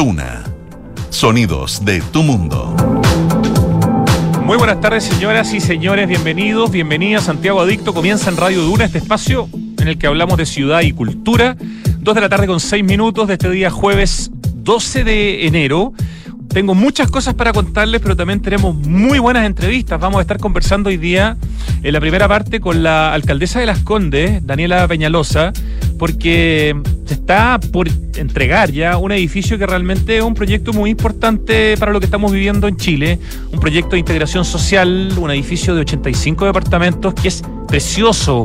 Duna. Sonidos de tu mundo. Muy buenas tardes, señoras y señores. Bienvenidos, bienvenidas. Santiago Adicto comienza en Radio Duna, este espacio en el que hablamos de ciudad y cultura. Dos de la tarde con seis minutos de este día jueves 12 de enero. Tengo muchas cosas para contarles, pero también tenemos muy buenas entrevistas. Vamos a estar conversando hoy día en la primera parte con la alcaldesa de Las Condes, Daniela Peñalosa, porque se está por entregar ya un edificio que realmente es un proyecto muy importante para lo que estamos viviendo en Chile, un proyecto de integración social, un edificio de 85 departamentos que es precioso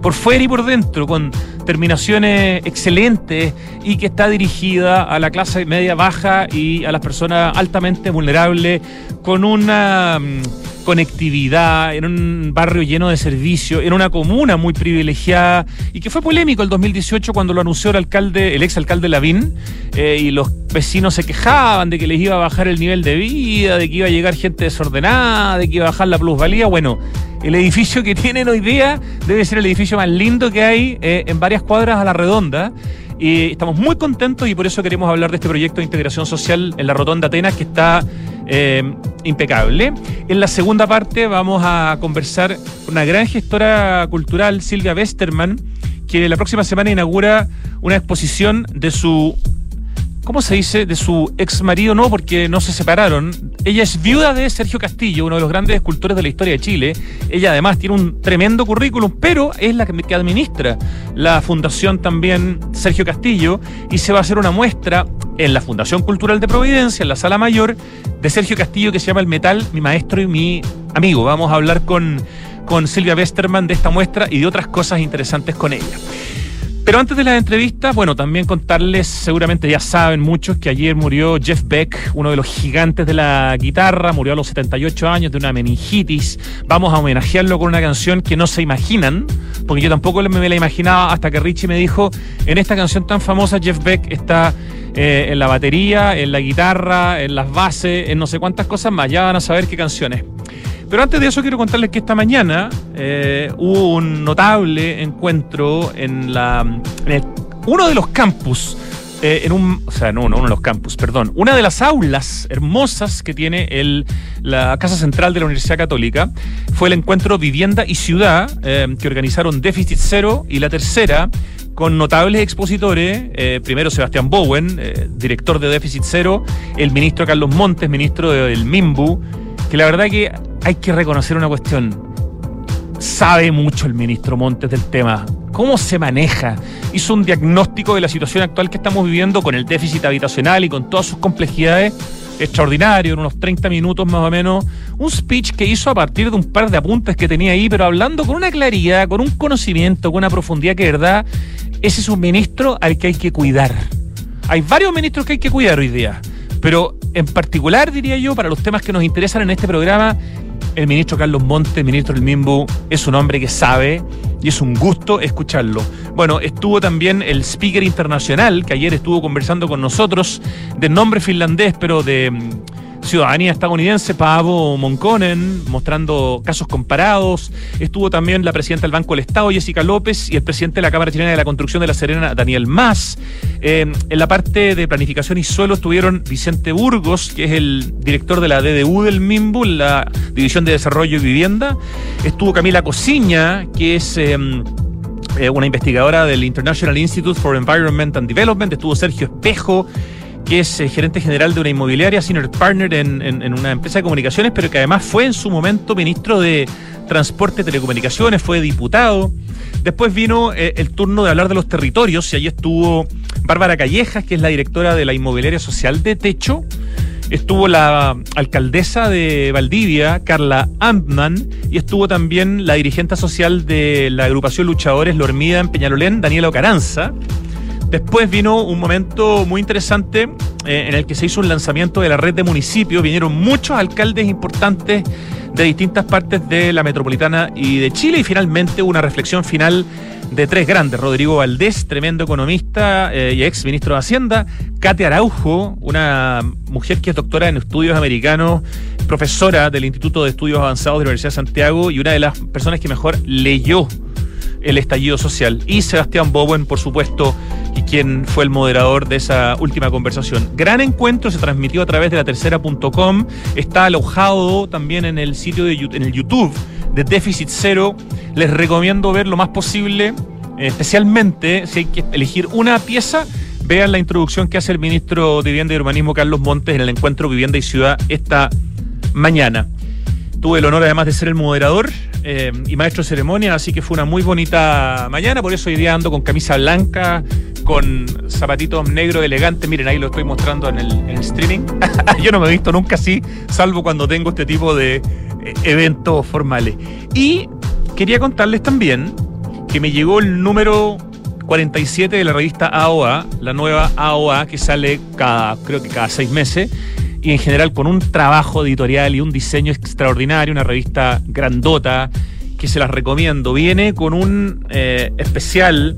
por fuera y por dentro, con terminaciones excelentes y que está dirigida a la clase media baja y a las personas altamente vulnerables, con una mm, conectividad, en un barrio lleno de servicios, en una comuna muy privilegiada y que fue polémico el 2018 cuando lo anunció el alcalde, el exalcalde Lavín, eh, y los vecinos se quejaban de que les iba a bajar el nivel de vida, de que iba a llegar gente desordenada, de que iba a bajar la plusvalía. Bueno, el edificio que tienen hoy día debe ser el edificio más lindo que hay eh, en varias cuadras a la redonda. Y estamos muy contentos y por eso queremos hablar de este proyecto de integración social en la Rotonda Atenas que está eh, impecable. En la segunda parte vamos a conversar con una gran gestora cultural, Silvia Westerman, que la próxima semana inaugura una exposición de su ¿cómo se dice? De su ex marido, no, porque no se separaron. Ella es viuda de Sergio Castillo, uno de los grandes escultores de la historia de Chile. Ella además tiene un tremendo currículum, pero es la que administra la Fundación también Sergio Castillo y se va a hacer una muestra en la Fundación Cultural de Providencia, en la Sala Mayor, de Sergio Castillo que se llama El Metal, mi maestro y mi amigo. Vamos a hablar con, con Silvia Westerman de esta muestra y de otras cosas interesantes con ella. Pero antes de la entrevista, bueno, también contarles, seguramente ya saben muchos, que ayer murió Jeff Beck, uno de los gigantes de la guitarra, murió a los 78 años de una meningitis. Vamos a homenajearlo con una canción que no se imaginan, porque yo tampoco me la imaginaba hasta que Richie me dijo, en esta canción tan famosa Jeff Beck está eh, en la batería, en la guitarra, en las bases, en no sé cuántas cosas más, ya van a saber qué canciones. Pero antes de eso quiero contarles que esta mañana eh, hubo un notable encuentro en la en uno de los campus eh, en un, o sea, no, no, uno de los campus, perdón, una de las aulas hermosas que tiene el, la Casa Central de la Universidad Católica fue el encuentro Vivienda y Ciudad eh, que organizaron Déficit Cero y la tercera con notables expositores, primero Sebastián Bowen, director de Déficit Cero, el ministro Carlos Montes, ministro del MIMBU, que la verdad que hay que reconocer una cuestión. Sabe mucho el ministro Montes del tema. ¿Cómo se maneja? Hizo un diagnóstico de la situación actual que estamos viviendo con el déficit habitacional y con todas sus complejidades extraordinario, en unos 30 minutos más o menos, un speech que hizo a partir de un par de apuntes que tenía ahí, pero hablando con una claridad, con un conocimiento, con una profundidad que, de verdad, ese es un ministro al que hay que cuidar. Hay varios ministros que hay que cuidar hoy día, pero en particular, diría yo, para los temas que nos interesan en este programa, el ministro Carlos Montes, ministro del MIMBU, es un hombre que sabe y es un gusto escucharlo. Bueno, estuvo también el speaker internacional que ayer estuvo conversando con nosotros, de nombre finlandés, pero de ciudadanía estadounidense, Pavo Monconen, mostrando casos comparados. Estuvo también la presidenta del Banco del Estado, Jessica López, y el presidente de la Cámara Chilena de la Construcción de la Serena, Daniel Más. Eh, en la parte de planificación y suelo estuvieron Vicente Burgos, que es el director de la DDU del MIMBU, la División de Desarrollo y Vivienda. Estuvo Camila Cosiña, que es... Em, eh, una investigadora del International Institute for Environment and Development, estuvo Sergio Espejo, que es eh, gerente general de una inmobiliaria, senior partner en, una empresa de comunicaciones, pero que además fue en su momento ministro de Transporte y Telecomunicaciones, fue diputado. Después vino eh, el turno de hablar de los territorios y ahí estuvo Bárbara Callejas, que es la directora de la inmobiliaria social de Techo. Estuvo la alcaldesa de Valdivia, Carla Ampman, y estuvo también la dirigente social de la agrupación Luchadores Lormida en Peñalolén, Daniela Ocaranza. Después vino un momento muy interesante eh, en el que se hizo un lanzamiento de la red de municipios. Vinieron muchos alcaldes importantes de distintas partes de la metropolitana y de Chile. Y finalmente una reflexión final de tres grandes. Rodrigo Valdés, tremendo economista eh, y ex ministro de Hacienda. Kate Araujo, una mujer que es doctora en estudios americanos, profesora del Instituto de Estudios Avanzados de la Universidad de Santiago y una de las personas que mejor leyó el estallido social. Y Sebastián Bowen, por supuesto, y quien fue el moderador de esa última conversación. Gran encuentro, se transmitió a través de la tercera.com, está alojado también en el sitio de en el YouTube de Déficit Cero. Les recomiendo ver lo más posible, especialmente si hay que elegir una pieza. Vean la introducción que hace el ministro de Vivienda y Urbanismo Carlos Montes en el encuentro Vivienda y Ciudad esta mañana. Tuve el honor además de ser el moderador eh, y maestro de ceremonia, así que fue una muy bonita mañana, por eso hoy día ando con camisa blanca, con zapatitos negros elegantes, miren ahí lo estoy mostrando en el, streaming. Yo no me he visto nunca así, salvo cuando tengo este tipo de eh, eventos formales. Y quería contarles también que me llegó el número 47 de la revista AOA, la nueva AOA que sale cada, creo que cada seis meses y en general con un trabajo editorial y un diseño extraordinario, una revista grandota que se las recomiendo. Viene con un eh, especial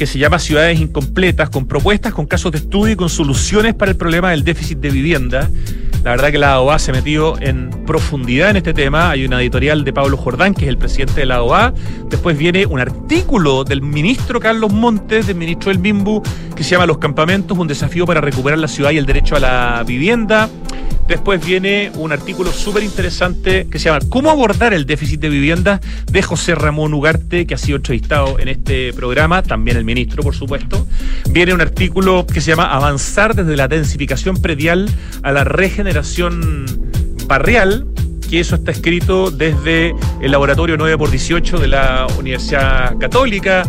que se llama Ciudades Incompletas, con propuestas, con casos de estudio y con soluciones para el problema del déficit de vivienda. La verdad que la AOA se metió en profundidad en este tema. Hay una editorial de Pablo Jordán, que es el presidente de la AOA. Después viene un artículo del ministro Carlos Montes, del ministro del Bimbu, que se llama Los campamentos, un desafío para recuperar la ciudad y el derecho a la vivienda. Después viene un artículo súper interesante que se llama ¿Cómo abordar el déficit de vivienda? de José Ramón Ugarte, que ha sido entrevistado en este programa, también el ministro, por supuesto. Viene un artículo que se llama Avanzar desde la densificación predial a la regeneración barrial, que eso está escrito desde el laboratorio 9x18 de la Universidad Católica.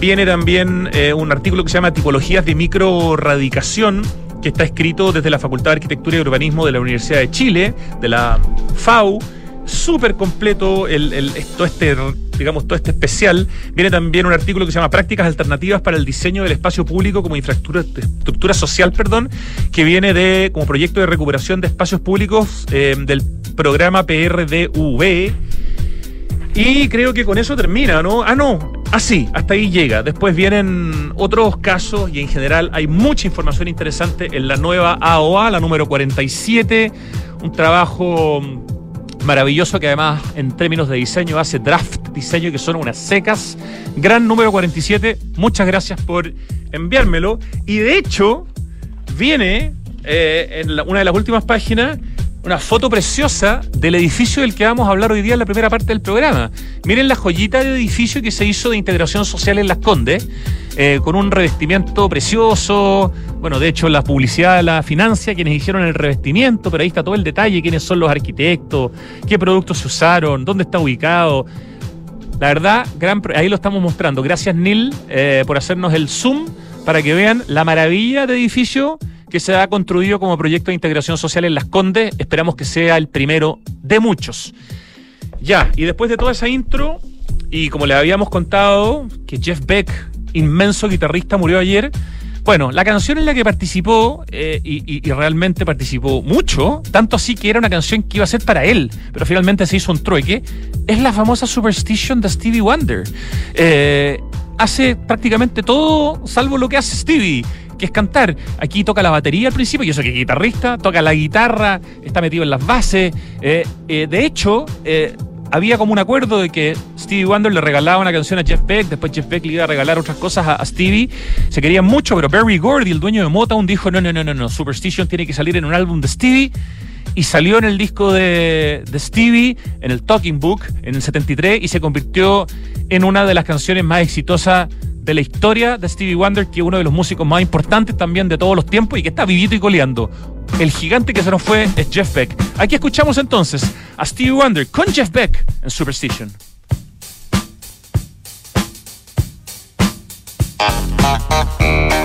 Viene también eh, un artículo que se llama Tipologías de microradicación que está escrito desde la Facultad de Arquitectura y Urbanismo de la Universidad de Chile, de la FAU. Súper completo el, todo este digamos, todo este especial, viene también un artículo que se llama Prácticas Alternativas para el Diseño del Espacio Público como infraestructura estructura social, perdón, que viene de como proyecto de recuperación de espacios públicos eh, del programa PRDV. Y creo que con eso termina, ¿no? Ah, no, Así, ah, hasta ahí llega. Después vienen otros casos y en general hay mucha información interesante en la nueva AOA, la número 47, un trabajo maravilloso que además en términos de diseño hace draft diseño que son unas secas. Gran número 47, muchas gracias por enviármelo. Y de hecho, viene eh, en una de las últimas páginas una foto preciosa del edificio del que vamos a hablar hoy día en la primera parte del programa. Miren la joyita de edificio que se hizo de integración social en Las Condes, eh, con un revestimiento precioso. Bueno, de hecho, la publicidad la financia quienes hicieron el revestimiento, pero ahí está todo el detalle: quiénes son los arquitectos, qué productos se usaron, dónde está ubicado. La verdad, gran, ahí lo estamos mostrando. Gracias, Neil, eh, por hacernos el zoom para que vean la maravilla de edificio que se ha construido como proyecto de integración social en Las Condes. Esperamos que sea el primero de muchos. Ya, y después de toda esa intro, y como le habíamos contado, que Jeff Beck, inmenso guitarrista, murió ayer. Bueno, la canción en la que participó, eh, y, realmente participó mucho, tanto así que era una canción que iba a ser para él, pero finalmente se hizo un trueque, es la famosa Superstition de Stevie Wonder. Eh, hace prácticamente todo salvo lo que hace Stevie que es cantar. Aquí toca la batería al principio, yo soy guitarrista, toca la guitarra, está metido en las bases. Eh, eh, de hecho, eh, había como un acuerdo de que Stevie Wonder le regalaba una canción a Jeff Beck, después Jeff Beck le iba a regalar otras cosas a, Stevie. Se querían mucho, pero Barry Gordy, el dueño de Motown, dijo: no, no, no, no, no, Superstition tiene que salir en un álbum de Stevie. Y salió en el disco de Stevie, en el Talking Book, en el 73, y se convirtió en una de las canciones más exitosas de la historia de Stevie Wonder, que es uno de los músicos más importantes también de todos los tiempos y que está vivito y coleando. El gigante que se nos fue es Jeff Beck. Aquí escuchamos entonces a Stevie Wonder con Jeff Beck en Superstition.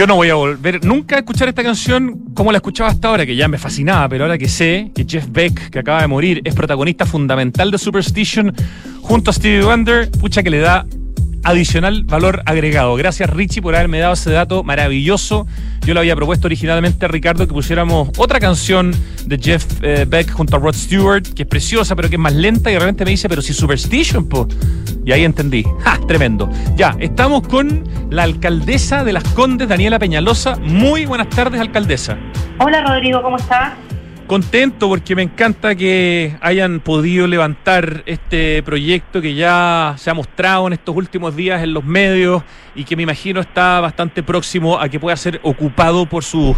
Yo no voy a volver nunca a escuchar esta canción como la escuchaba hasta ahora, que ya me fascinaba, pero ahora que sé que Jeff Beck, que acaba de morir, es protagonista fundamental de Superstition junto a Stevie Wonder, pucha que le da adicional valor agregado. Gracias Richie por haberme dado ese dato maravilloso. Yo le había propuesto originalmente a Ricardo que pusiéramos otra canción de Jeff eh, Beck junto a Rod Stewart, que es preciosa pero que es más lenta y de repente me dice, pero si Superstition, po. Y ahí entendí. ¡Ja! Tremendo. Ya, estamos con la alcaldesa de Las Condes, Daniela Peñalosa. Muy buenas tardes, alcaldesa. Hola Rodrigo, ¿cómo estás? Contento porque me encanta que hayan podido levantar este proyecto que ya se ha mostrado en estos últimos días en los medios y que me imagino está bastante próximo a que pueda ser ocupado por sus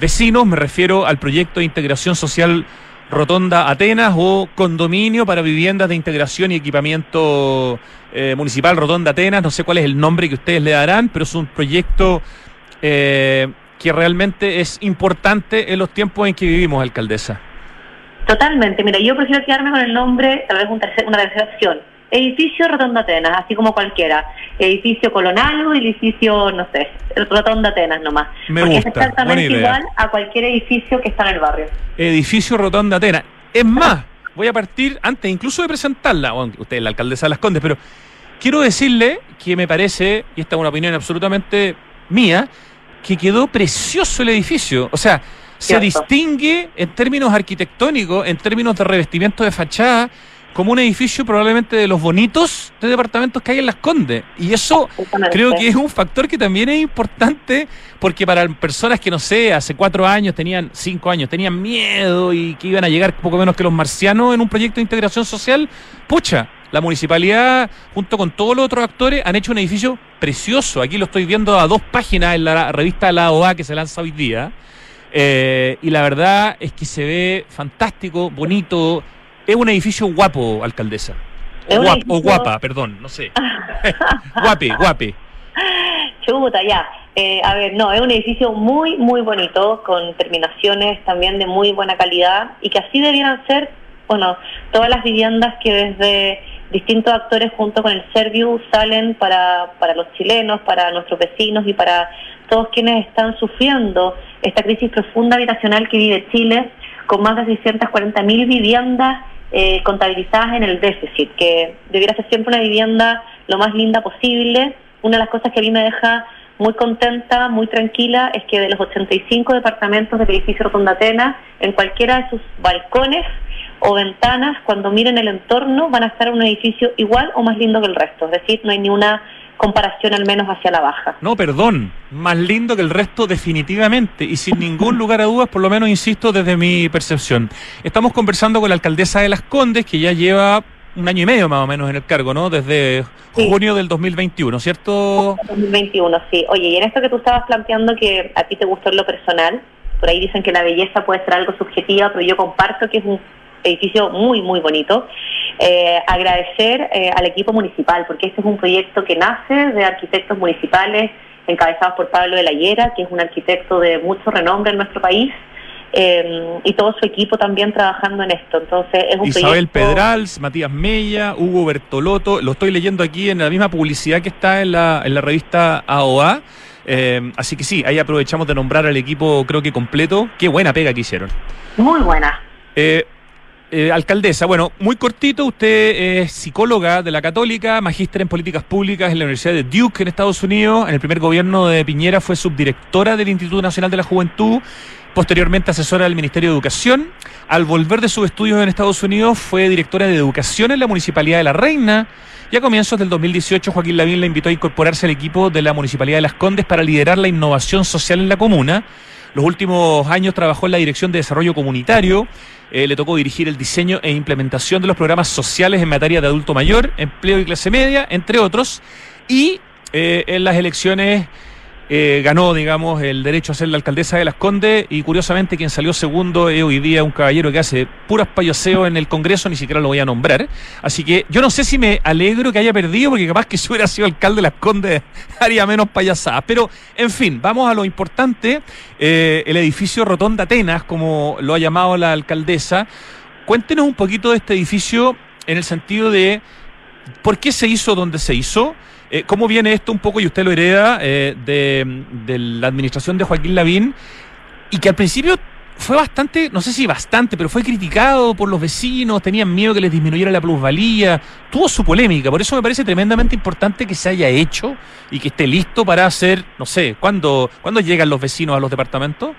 vecinos. Me refiero al proyecto de integración social Rotonda Atenas o condominio para viviendas de integración y equipamiento eh, municipal Rotonda Atenas. No sé cuál es el nombre que ustedes le darán, pero es un proyecto eh, que realmente es importante en los tiempos en que vivimos, alcaldesa. Totalmente. Mira, yo prefiero quedarme con el nombre, tal vez un tercer- una tercera opción. Edificio Rotonda Atenas, así como cualquiera. Edificio Colonal o edificio, no sé, Rotonda Atenas nomás. Me Porque gusta, es exactamente igual a cualquier edificio que está en el barrio. Edificio Rotonda Atenas. Es más, voy a partir, antes incluso de presentarla, bueno, usted es la alcaldesa de Las Condes, pero quiero decirle que me parece, y esta es una opinión absolutamente mía, que quedó precioso el edificio. O sea, se Cierto. distingue en términos arquitectónicos, en términos de revestimiento de fachada, como un edificio probablemente de los bonitos de departamentos que hay en Las Condes. Y eso creo que es un factor que también es importante porque para personas que no sé, hace cuatro años tenían, cinco años, tenían miedo y que iban a llegar poco menos que los marcianos en un proyecto de integración social, pucha, la municipalidad junto con todos los otros actores han hecho un edificio precioso. Aquí lo estoy viendo a dos páginas en la revista La OA que se lanza hoy día. Eh, y la verdad es que se ve fantástico, bonito. Es un edificio guapo, alcaldesa. Es O, guap- o guapa, perdón, no sé. guapi, guapi. Chuta, ya. Eh, a ver, no, es un edificio muy, muy bonito, con terminaciones también de muy buena calidad y que así debieran ser, bueno, todas las viviendas que desde distintos actores junto con el Serviu salen para, para los chilenos, para nuestros vecinos y para todos quienes están sufriendo esta crisis profunda habitacional que vive Chile, con más de 640 mil viviendas eh, contabilizadas en el déficit, que debiera ser siempre una vivienda lo más linda posible. Una de las cosas que a mí me deja muy contenta, muy tranquila, es que de los 85 departamentos del edificio Rotonda Atenas, en cualquiera de sus balcones o ventanas, cuando miren el entorno, van a estar en un edificio igual o más lindo que el resto. Es decir, no hay ni una comparación al menos hacia la baja. No, perdón, más lindo que el resto definitivamente y sin ningún lugar a dudas, por lo menos insisto desde mi percepción. Estamos conversando con la alcaldesa de Las Condes, que ya lleva un año y medio más o menos en el cargo, ¿no? Desde Sí. junio del 2021, ¿cierto? 2021, sí. Oye, y en esto que tú estabas planteando que a ti te gustó en lo personal, por ahí dicen que la belleza puede ser algo subjetiva, pero yo comparto que es un edificio muy, muy bonito. Eh, agradecer eh, al equipo municipal, porque este es un proyecto que nace de arquitectos municipales encabezados por Pablo de la Hiera, que es un arquitecto de mucho renombre en nuestro país, eh, y todo su equipo también trabajando en esto. Entonces, es un Isabel proyecto... Pedrals, Matías Mella, Hugo Bertolotto, lo estoy leyendo aquí en la misma publicidad que está en la, en la revista AOA. Eh, así que sí, ahí aprovechamos de nombrar al equipo, creo que completo. Qué buena pega que hicieron. Muy buena. Eh, eh, alcaldesa, bueno, muy cortito, usted es psicóloga de la Católica, magíster en políticas públicas en la Universidad de Duke en Estados Unidos. En el primer gobierno de Piñera fue subdirectora del Instituto Nacional de la Juventud, posteriormente asesora del Ministerio de Educación. Al volver de sus estudios en Estados Unidos fue directora de Educación en la Municipalidad de La Reina. Y a comienzos del 2018 Joaquín Lavín la invitó a incorporarse al equipo de la Municipalidad de Las Condes para liderar la innovación social en la comuna. Los últimos años trabajó en la Dirección de Desarrollo Comunitario. Eh, le tocó dirigir el diseño e implementación de los programas sociales en materia de adulto mayor, empleo y clase media, entre otros. Y eh, en las elecciones eh, ganó, digamos, el derecho a ser la alcaldesa de Las Condes y curiosamente quien salió segundo es hoy día un caballero que hace puras payoseos en el Congreso, ni siquiera lo voy a nombrar. Así que yo no sé si me alegro que haya perdido, porque capaz que si hubiera sido alcalde de Las Condes haría menos payasadas. Pero, en fin, vamos a lo importante. Eh, el edificio Rotonda Atenas, como lo ha llamado la alcaldesa. Cuéntenos un poquito de este edificio en el sentido de por qué se hizo donde se hizo. Eh, ¿Cómo viene esto un poco, y usted lo hereda, eh, de, de la administración de Joaquín Lavín? Y que al principio fue bastante, no sé si bastante, pero fue criticado por los vecinos, tenían miedo que les disminuyera la plusvalía, tuvo su polémica, por eso me parece tremendamente importante que se haya hecho y que esté listo para hacer, no sé, ¿cuándo, ¿cuándo llegan los vecinos a los departamentos?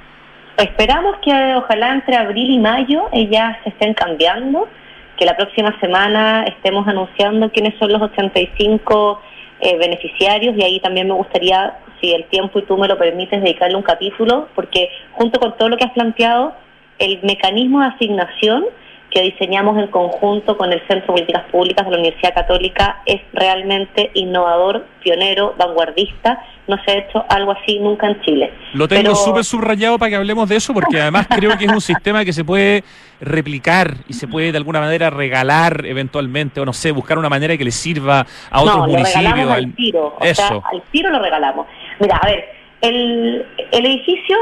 Esperamos que ojalá entre abril y mayo ellas se estén cambiando, que la próxima semana estemos anunciando quiénes son los 85 eh, beneficiarios y ahí también me gustaría, si el tiempo y tú me lo permites, dedicarle un capítulo, porque junto con todo lo que has planteado, el mecanismo de asignación que diseñamos en conjunto con el Centro de Políticas Públicas de la Universidad Católica es realmente innovador, pionero, vanguardista. No se ha hecho algo así nunca en Chile. Lo tengo Pero- súper subrayado para que hablemos de eso, porque además creo que es un sistema que se puede replicar y se puede de alguna manera regalar eventualmente, o no sé, buscar una manera que le sirva a otros no, lo municipios. regalamos al al- tiro. O Eso. sea, al tiro lo regalamos. Mira, a ver, el, el edificio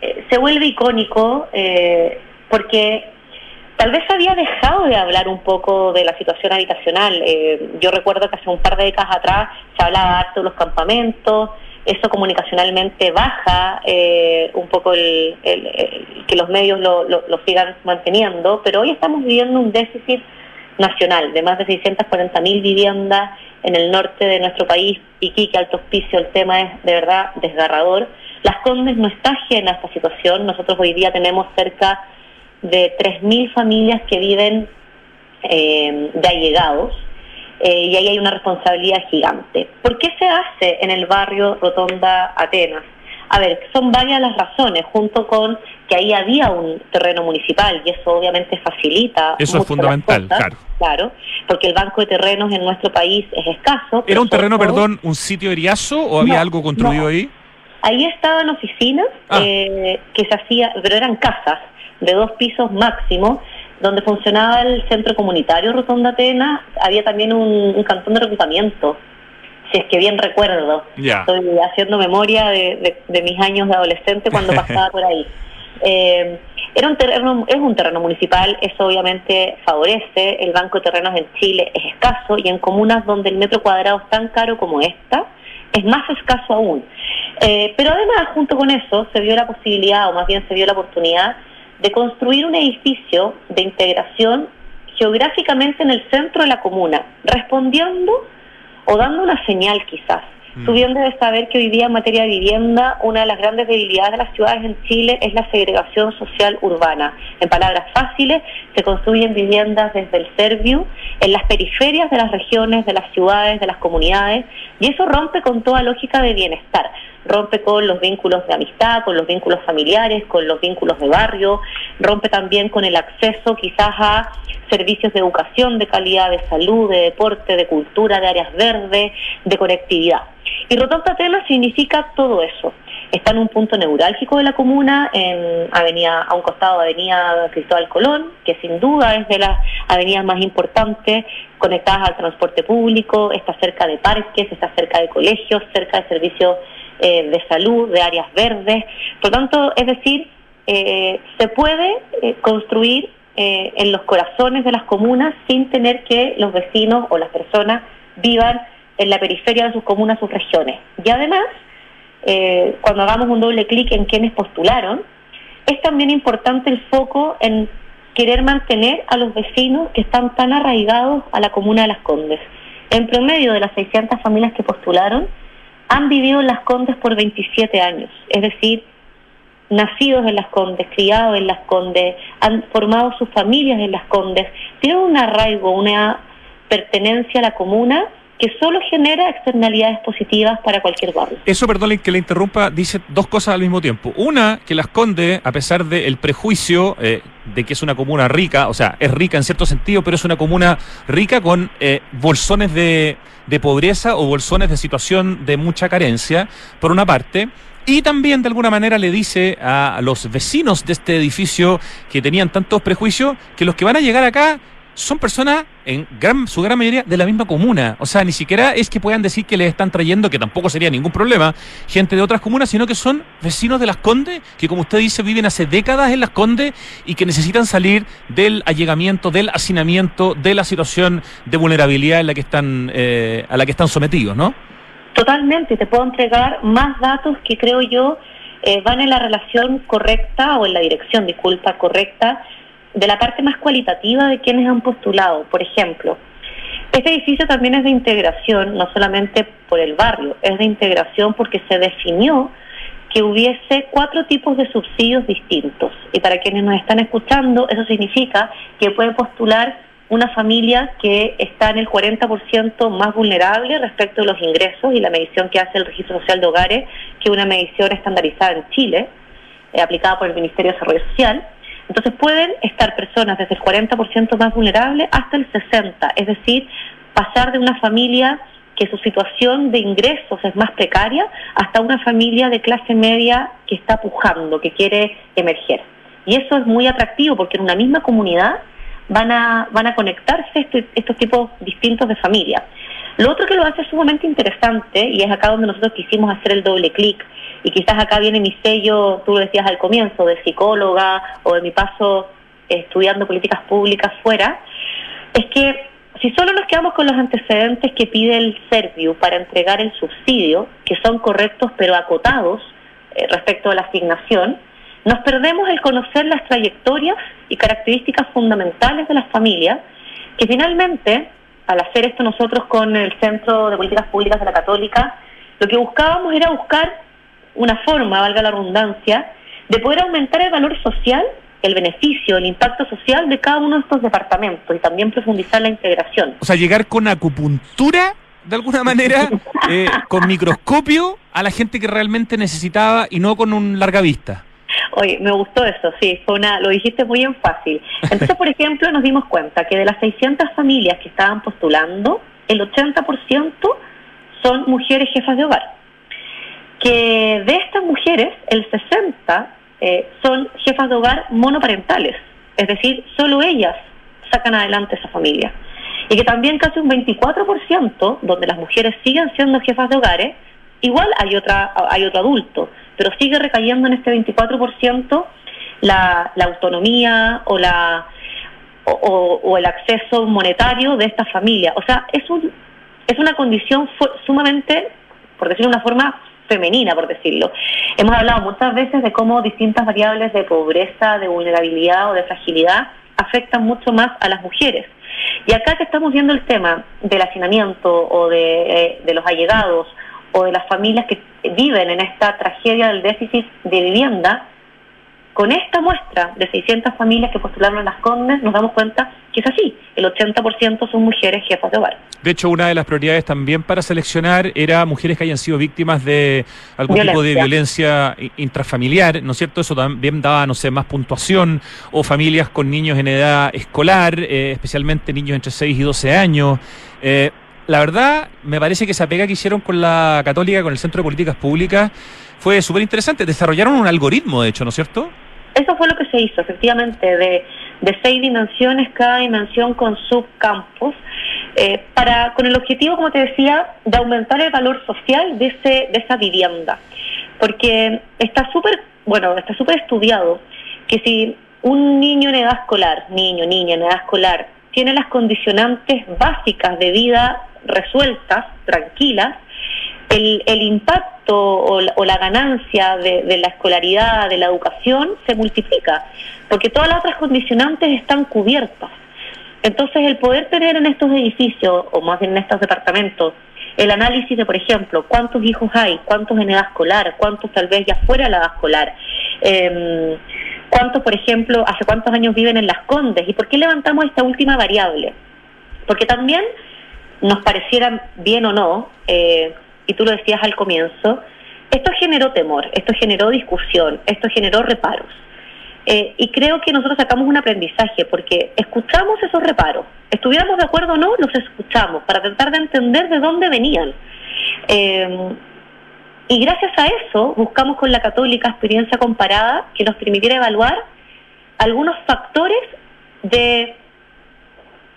eh, se vuelve icónico eh, porque tal vez había dejado de hablar un poco de la situación habitacional. Eh, yo recuerdo que hace un par de décadas atrás se hablaba harto de los campamentos, eso comunicacionalmente baja eh, un poco el, el- que los medios lo, lo- sigan manteniendo, pero hoy estamos viviendo un déficit nacional de más de 640 mil viviendas en el norte de nuestro país, Iquique, Alto Hospicio, el tema es de verdad desgarrador. Las Condes no está ajena a esta situación, nosotros hoy día tenemos cerca de 3.000 familias que viven eh, de allegados eh, y ahí hay una responsabilidad gigante. ¿Por qué se hace en el barrio Rotonda Atenas? A ver, son varias las razones, junto con que ahí había un terreno municipal y eso obviamente facilita. Eso es fundamental, cosas, claro. Claro, porque el banco de terrenos en nuestro país es escaso. ¿Era un terreno, perdón, un sitio eriazo o había No, algo construido no. ahí? Ahí estaban oficinas Ah. eh, que se hacía, pero eran casas de dos pisos máximo, donde funcionaba el centro comunitario Rotonda Atenas. Había también un, un cantón de reclutamiento, si es que bien recuerdo. Estoy haciendo memoria de, de- de mis años de adolescente cuando pasaba por ahí. Eh, era un terreno, es un terreno municipal, eso obviamente favorece. El banco de terrenos en Chile es escaso y en comunas donde el metro cuadrado es tan caro como esta, es más escaso aún. Eh, pero además, junto con eso, se vio la posibilidad, o más bien se vio la oportunidad, de construir un edificio de integración geográficamente en el centro de la comuna, respondiendo o dando una señal quizás Tú bien debes saber que hoy día en materia de vivienda, una de las grandes debilidades de las ciudades en Chile es la segregación social urbana. En palabras fáciles, se construyen viviendas desde el Serviu, en las periferias de las regiones, de las ciudades, de las comunidades, y eso rompe con toda lógica de bienestar. Rompe con los vínculos de amistad, con los vínculos familiares, con los vínculos de barrio, rompe también con el acceso quizás a servicios de educación, de calidad, de salud, de deporte, de cultura, de áreas verdes, de conectividad. Y Rotonda Atenas significa todo eso. Está en un punto neurálgico de la comuna, en avenida, a un costado de Avenida Cristóbal Colón, que sin duda es de las avenidas más importantes conectadas al transporte público, está cerca de parques, está cerca de colegios, cerca de servicios eh, de salud, de áreas verdes. Por tanto, es decir, eh, se puede eh, construir eh, en los corazones de las comunas sin tener que los vecinos o las personas vivan en la periferia de sus comunas, sus regiones. Y además, eh, cuando hagamos un doble clic en quienes postularon, es también importante el foco en querer mantener a los vecinos que están tan arraigados a la comuna de Las Condes. En promedio de las 600 familias que postularon, han vivido en Las Condes por 27 años, es decir, nacidos en Las Condes, criados en Las Condes, han formado sus familias en Las Condes, tienen un arraigo, una pertenencia a la comuna que solo genera externalidades positivas para cualquier barrio. Eso, perdón que le interrumpa, dice dos cosas al mismo tiempo. Una, que Las Condes, a pesar del prejuicio eh, de que es una comuna rica, o sea, es rica en cierto sentido, pero es una comuna rica con eh, bolsones de, de pobreza o bolsones de situación de mucha carencia, por una parte. Y también de alguna manera le dice a los vecinos de este edificio que tenían tantos prejuicios que los que van a llegar acá son personas, en gran, su gran mayoría, de la misma comuna. O sea, ni siquiera es que puedan decir que les están trayendo, que tampoco sería ningún problema, gente de otras comunas, sino que son vecinos de Las Condes, que como usted dice, viven hace décadas en Las Condes y que necesitan salir del allegamiento, del hacinamiento, de la situación de vulnerabilidad en la que están, eh, a la que están sometidos, ¿no? Totalmente, te puedo entregar más datos que creo yo eh, van en la relación correcta o en la dirección, disculpa, correcta de la parte más cualitativa de quienes han postulado. Por ejemplo, este edificio también es de integración, no solamente por el barrio, es de integración porque se definió que hubiese cuatro tipos de subsidios distintos. Y para quienes nos están escuchando, eso significa que puede postular una familia que está en el 40% más vulnerable respecto de los ingresos y la medición que hace el Registro Social de Hogares, que es una medición estandarizada en Chile, eh, aplicada por el Ministerio de Desarrollo Social. Entonces pueden estar personas desde el 40% más vulnerable hasta el 60%, es decir, pasar de una familia que su situación de ingresos es más precaria hasta una familia de clase media que está pujando, que quiere emerger. Y eso es muy atractivo porque en una misma comunidad van a, van a conectarse este, estos tipos distintos de familias. Lo otro que lo hace sumamente interesante, y es acá donde nosotros quisimos hacer el doble clic, y quizás acá viene mi sello, tú lo decías al comienzo, de psicóloga o de mi paso estudiando políticas públicas fuera, es que si solo nos quedamos con los antecedentes que pide el Serviu para entregar el subsidio, que son correctos pero acotados eh, respecto a la asignación, nos perdemos el conocer las trayectorias y características fundamentales de las familias, que finalmente, al hacer esto nosotros con el Centro de Políticas Públicas de la Católica, lo que buscábamos era buscar una forma, valga la redundancia, de poder aumentar el valor social, el beneficio, el impacto social de cada uno de estos departamentos y también profundizar la integración. O sea, llegar con acupuntura, de alguna manera, eh, con microscopio, a la gente que realmente necesitaba y no con un larga vista. Oye, me gustó eso, sí, fue una, lo dijiste muy en fácil. Entonces, por ejemplo, nos dimos cuenta que de las 600 familias que estaban postulando, el 80% son mujeres jefas de hogar. Que de estas mujeres, el 60% eh, son jefas de hogar monoparentales, es decir, solo ellas sacan adelante esa familia. Y que también casi un 24%, donde las mujeres siguen siendo jefas de hogares, igual hay, otra, hay otro adulto, pero sigue recayendo en este 24% la, la autonomía o la o, el acceso monetario de esta familia. O sea, es un es una condición sumamente, por decirlo de una forma, femenina, por decirlo. Hemos hablado muchas veces de cómo distintas variables de pobreza, de vulnerabilidad o de fragilidad afectan mucho más a las mujeres. Y acá que estamos viendo el tema del hacinamiento o de, eh, de los allegados o de las familias que viven en esta tragedia del déficit de vivienda, con esta muestra de 600 familias que postularon a las Condes, nos damos cuenta que es así. El 80% son mujeres jefas de hogar. De hecho, una de las prioridades también para seleccionar era mujeres que hayan sido víctimas de algún tipo de violencia intrafamiliar, ¿no es cierto? Eso también daba, no sé, más puntuación, o familias con niños en edad escolar, eh, especialmente niños entre 6 y 12 años. Eh, la verdad, me parece que esa pega que hicieron con la Católica, con el Centro de Políticas Públicas, fue súper interesante. Desarrollaron un algoritmo, de hecho, ¿no es cierto? Eso fue lo que se hizo, efectivamente, de, de seis dimensiones, cada dimensión con subcampos, eh, para, con el objetivo, como te decía, de aumentar el valor social de, ese, de esa vivienda. Porque está súper, bueno, está súper estudiado que si un niño en edad escolar, niño, niña en edad escolar, tiene las condicionantes básicas de vida resueltas, tranquilas, el, el impacto o la, ganancia de, de la escolaridad, de la educación, se multiplica, porque todas las otras condicionantes están cubiertas. Entonces, el poder tener en estos edificios, o más bien en estos departamentos, el análisis de, por ejemplo, cuántos hijos hay, cuántos en edad escolar, cuántos tal vez ya fuera de la edad escolar, eh, cuántos, por ejemplo, hace cuántos años viven en las Condes, y por qué levantamos esta última variable. Porque también nos pareciera bien o no, eh, y tú lo decías al comienzo, esto generó temor, esto generó discusión, esto generó reparos. Eh, y creo que nosotros sacamos un aprendizaje porque escuchamos esos reparos, estuviéramos de acuerdo o no, los escuchamos para tratar de entender de dónde venían. Eh, y gracias a eso buscamos con la católica experiencia comparada que nos permitiera evaluar algunos factores de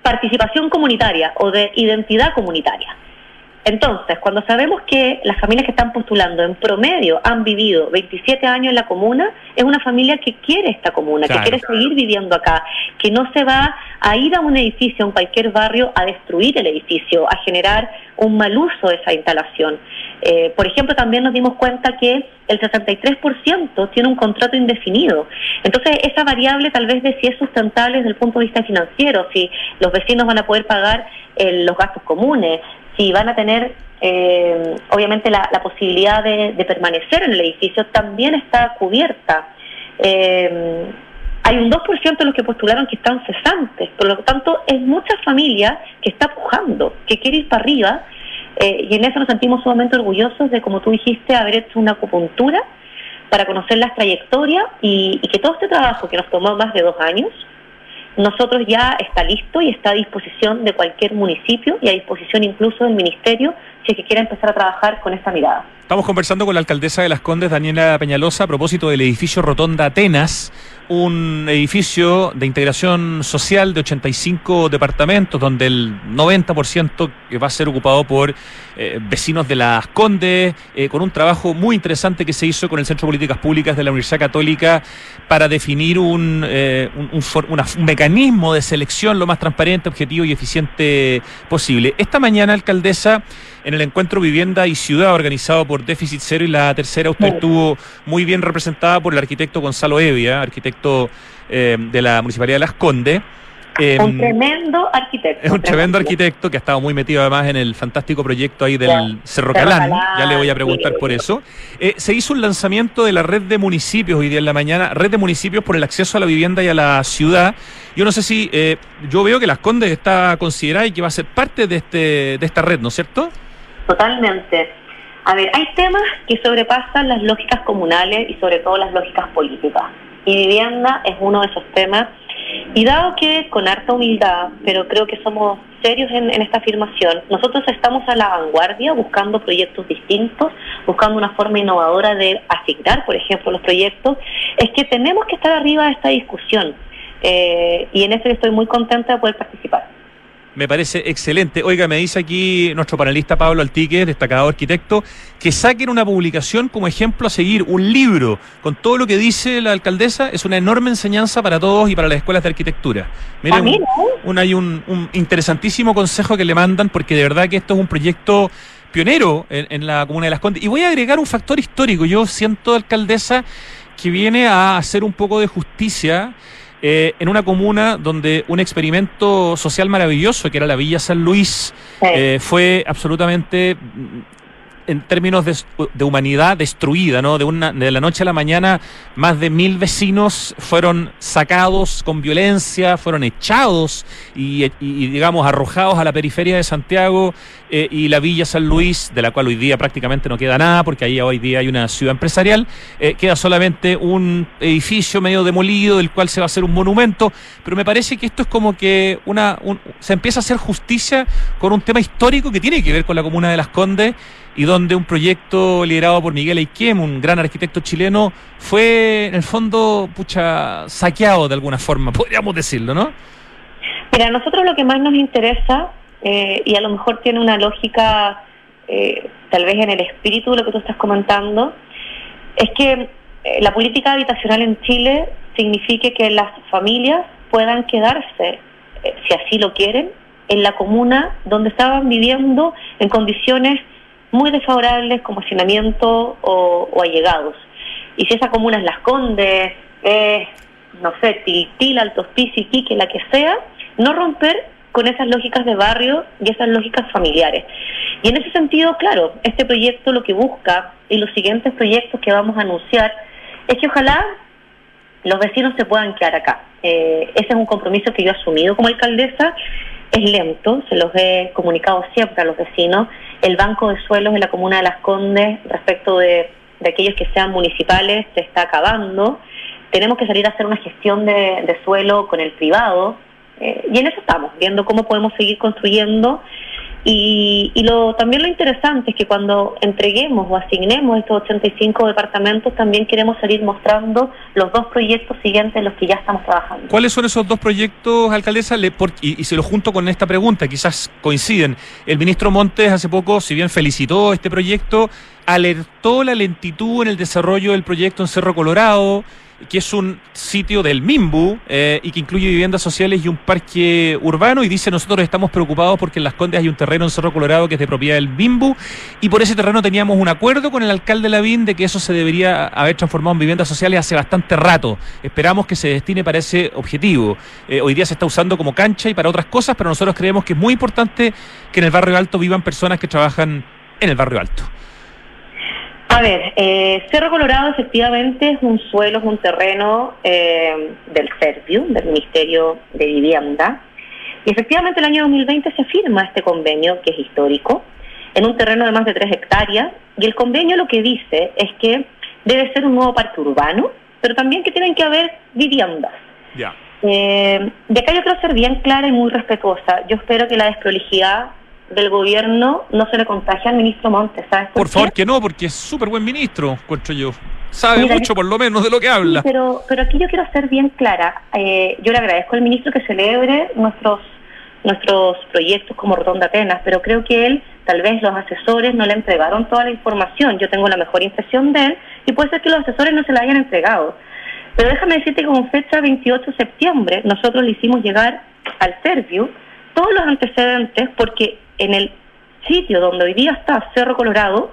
participación comunitaria o de identidad comunitaria. Entonces, cuando sabemos que las familias que están postulando en promedio han vivido 27 años en la comuna, es una familia que quiere esta comuna, Claro. que quiere seguir viviendo acá, que no se va a ir a un edificio, en cualquier barrio, a destruir el edificio, a generar un mal uso de esa instalación. Eh, por ejemplo, también nos dimos cuenta que el 63% tiene un contrato indefinido. Entonces, esa variable tal vez de si es sustentable desde el punto de vista financiero, si los vecinos van a poder pagar eh, los gastos comunes, si van a tener eh, obviamente la, la posibilidad de, permanecer en el edificio, también está cubierta. Eh, hay un 2% de los que postularon que están cesantes, por lo tanto es mucha familia que está pujando, que quiere ir para arriba, eh, y en eso nos sentimos sumamente orgullosos de, como tú dijiste, haber hecho una acupuntura para conocer las trayectorias y, y que todo este trabajo que nos tomó más de dos años, nosotros ya está listo y está a disposición de cualquier municipio y a disposición incluso del ministerio si es que quiera empezar a trabajar con esta mirada. Estamos conversando con la alcaldesa de Las Condes, Daniela Peñalosa, a propósito del edificio Rotonda Atenas, un edificio de integración social de 85 departamentos, donde el 90% que va a ser ocupado por eh, vecinos de Las Condes, eh, con un trabajo muy interesante que se hizo con el Centro de Políticas Públicas de la Universidad Católica para definir un, eh, una- un mecanismo de selección lo más transparente, objetivo y eficiente posible. Esta mañana, alcaldesa, en el encuentro Vivienda y Ciudad organizado por Déficit Cero y la tercera, usted Sí. estuvo muy bien representada por el arquitecto Gonzalo Evia, arquitecto eh, de la Municipalidad de Las Condes. Eh, un tremendo arquitecto. es un tremendo arquitecto que ha estado muy metido además en el fantástico proyecto ahí del Ya. Cerro Calán. Calán, Ya le voy a preguntar sí. por eso. Eh, se hizo un lanzamiento de la red de municipios hoy día en la mañana, red de municipios por el acceso a la vivienda y a la ciudad. Yo no sé si, eh, yo veo que Las Condes está considerada y que va a ser parte de, este, de esta red, ¿no es cierto? Totalmente. A ver, hay temas que sobrepasan las lógicas comunales y sobre todo las lógicas políticas. Y vivienda es uno de esos temas. Y dado que con harta humildad, pero creo que somos serios en, esta afirmación, nosotros estamos a la vanguardia buscando proyectos distintos, buscando una forma innovadora de asignar, por ejemplo, los proyectos, es que tenemos que estar arriba de esta discusión. Eh, y en eso estoy muy contenta de poder participar. Me parece excelente. Oiga, me dice aquí nuestro panelista Pablo Altique, destacado arquitecto, que saquen una publicación como ejemplo a seguir, un libro con todo lo que dice la alcaldesa, es una enorme enseñanza para todos y para las escuelas de arquitectura. Mire, Ah, un, un- hay un, un interesantísimo consejo que le mandan porque de verdad que esto es un proyecto pionero en, en la comuna de Las Condes. Y voy a agregar un factor histórico. Yo siento, alcaldesa, que viene a hacer un poco de justicia eh, en una comuna donde un experimento social maravilloso, que era la Villa San Luis, Sí. eh, fue absolutamente en términos de, humanidad destruida, ¿no? De, una, de la noche a la mañana, más de mil vecinos fueron sacados con violencia, fueron echados y, digamos, arrojados a la periferia de Santiago eh, y la Villa San Luis, de la cual hoy día prácticamente no queda nada, porque ahí hoy día hay una ciudad empresarial, eh, queda solamente un edificio medio demolido, del cual se va a hacer un monumento, pero me parece que esto es como que una, un- se empieza a hacer justicia con un tema histórico que tiene que ver con la comuna de Las Condes y donde un proyecto liderado por Miguel Eiquem, un gran arquitecto chileno, fue en el fondo, pucha, saqueado de alguna forma, podríamos decirlo, ¿no? Mira, a nosotros lo que más nos interesa, eh, y a lo mejor tiene una lógica, eh, tal vez en el espíritu de lo que tú estás comentando, es que eh, la política habitacional en Chile signifique que las familias puedan quedarse, eh, si así lo quieren, en la comuna donde estaban viviendo en condiciones muy desfavorables como hacinamiento o, o allegados. Y si esa comuna es Las Condes, es, no sé, Tilitil, Alto Hospicio, Iquique, la que sea, no romper con esas lógicas de barrio y esas lógicas familiares. Y en ese sentido, claro, este proyecto lo que busca y los siguientes proyectos que vamos a anunciar es que ojalá los vecinos se puedan quedar acá. Eh, ese es un compromiso que yo he asumido como alcaldesa. Es lento, se los he comunicado siempre a los vecinos. El banco de suelos en la comuna de Las Condes respecto de, de aquellos que sean municipales se está acabando. Tenemos que salir a hacer una gestión de, de suelo con el privado. Eh, y en eso estamos, viendo cómo podemos seguir construyendo. Y, y lo, también lo interesante es que cuando entreguemos o asignemos estos 85 departamentos, también queremos salir mostrando los dos proyectos siguientes en los que ya estamos trabajando. ¿Cuáles son esos dos proyectos, alcaldesa? Le- por- y, y se lo junto con esta pregunta, quizás coinciden. El ministro Montes hace poco, si bien felicitó este proyecto, alertó la lentitud en el desarrollo del proyecto en Cerro Colorado, que es un sitio del MIMBU eh, y que incluye viviendas sociales y un parque urbano. Y dice, nosotros estamos preocupados porque en Las Condes hay un terreno en Cerro Colorado que es de propiedad del MIMBU y por ese terreno teníamos un acuerdo con el alcalde Lavín de que eso se debería haber transformado en viviendas sociales hace bastante rato. Esperamos que se destine para ese objetivo. Eh, hoy día se está usando como cancha y para otras cosas, pero nosotros creemos que es muy importante que en el barrio alto vivan personas que trabajan en el barrio alto. A ver, eh, Cerro Colorado efectivamente es un suelo, es un terreno eh, del Serviu, del Ministerio de Vivienda. Y efectivamente el año 2020 se firma este convenio, que es histórico, en un terreno de más de 3 hectáreas. Y el convenio lo que dice es que debe ser un nuevo parque urbano, pero también que tienen que haber viviendas. Ya. Eh, de acá yo quiero ser bien clara y muy respetuosa. Yo espero que la desprolijidad del gobierno no se le contagie al ministro Montes, ¿sabes? Por qué? favor que no, porque es súper buen ministro, encuentro yo. Sabe Mira, mucho por lo menos de lo que habla. Sí, pero, pero aquí yo quiero ser bien clara. Eh, yo le agradezco al ministro que celebre nuestros nuestros proyectos como Rotonda Atenas, pero creo que él, tal vez los asesores no le entregaron toda la información. Yo tengo la mejor impresión de él y puede ser que los asesores no se la hayan entregado. Pero déjame decirte que con fecha 28 de septiembre nosotros le hicimos llegar al Serviu todos los antecedentes porque en el sitio donde hoy día está Cerro Colorado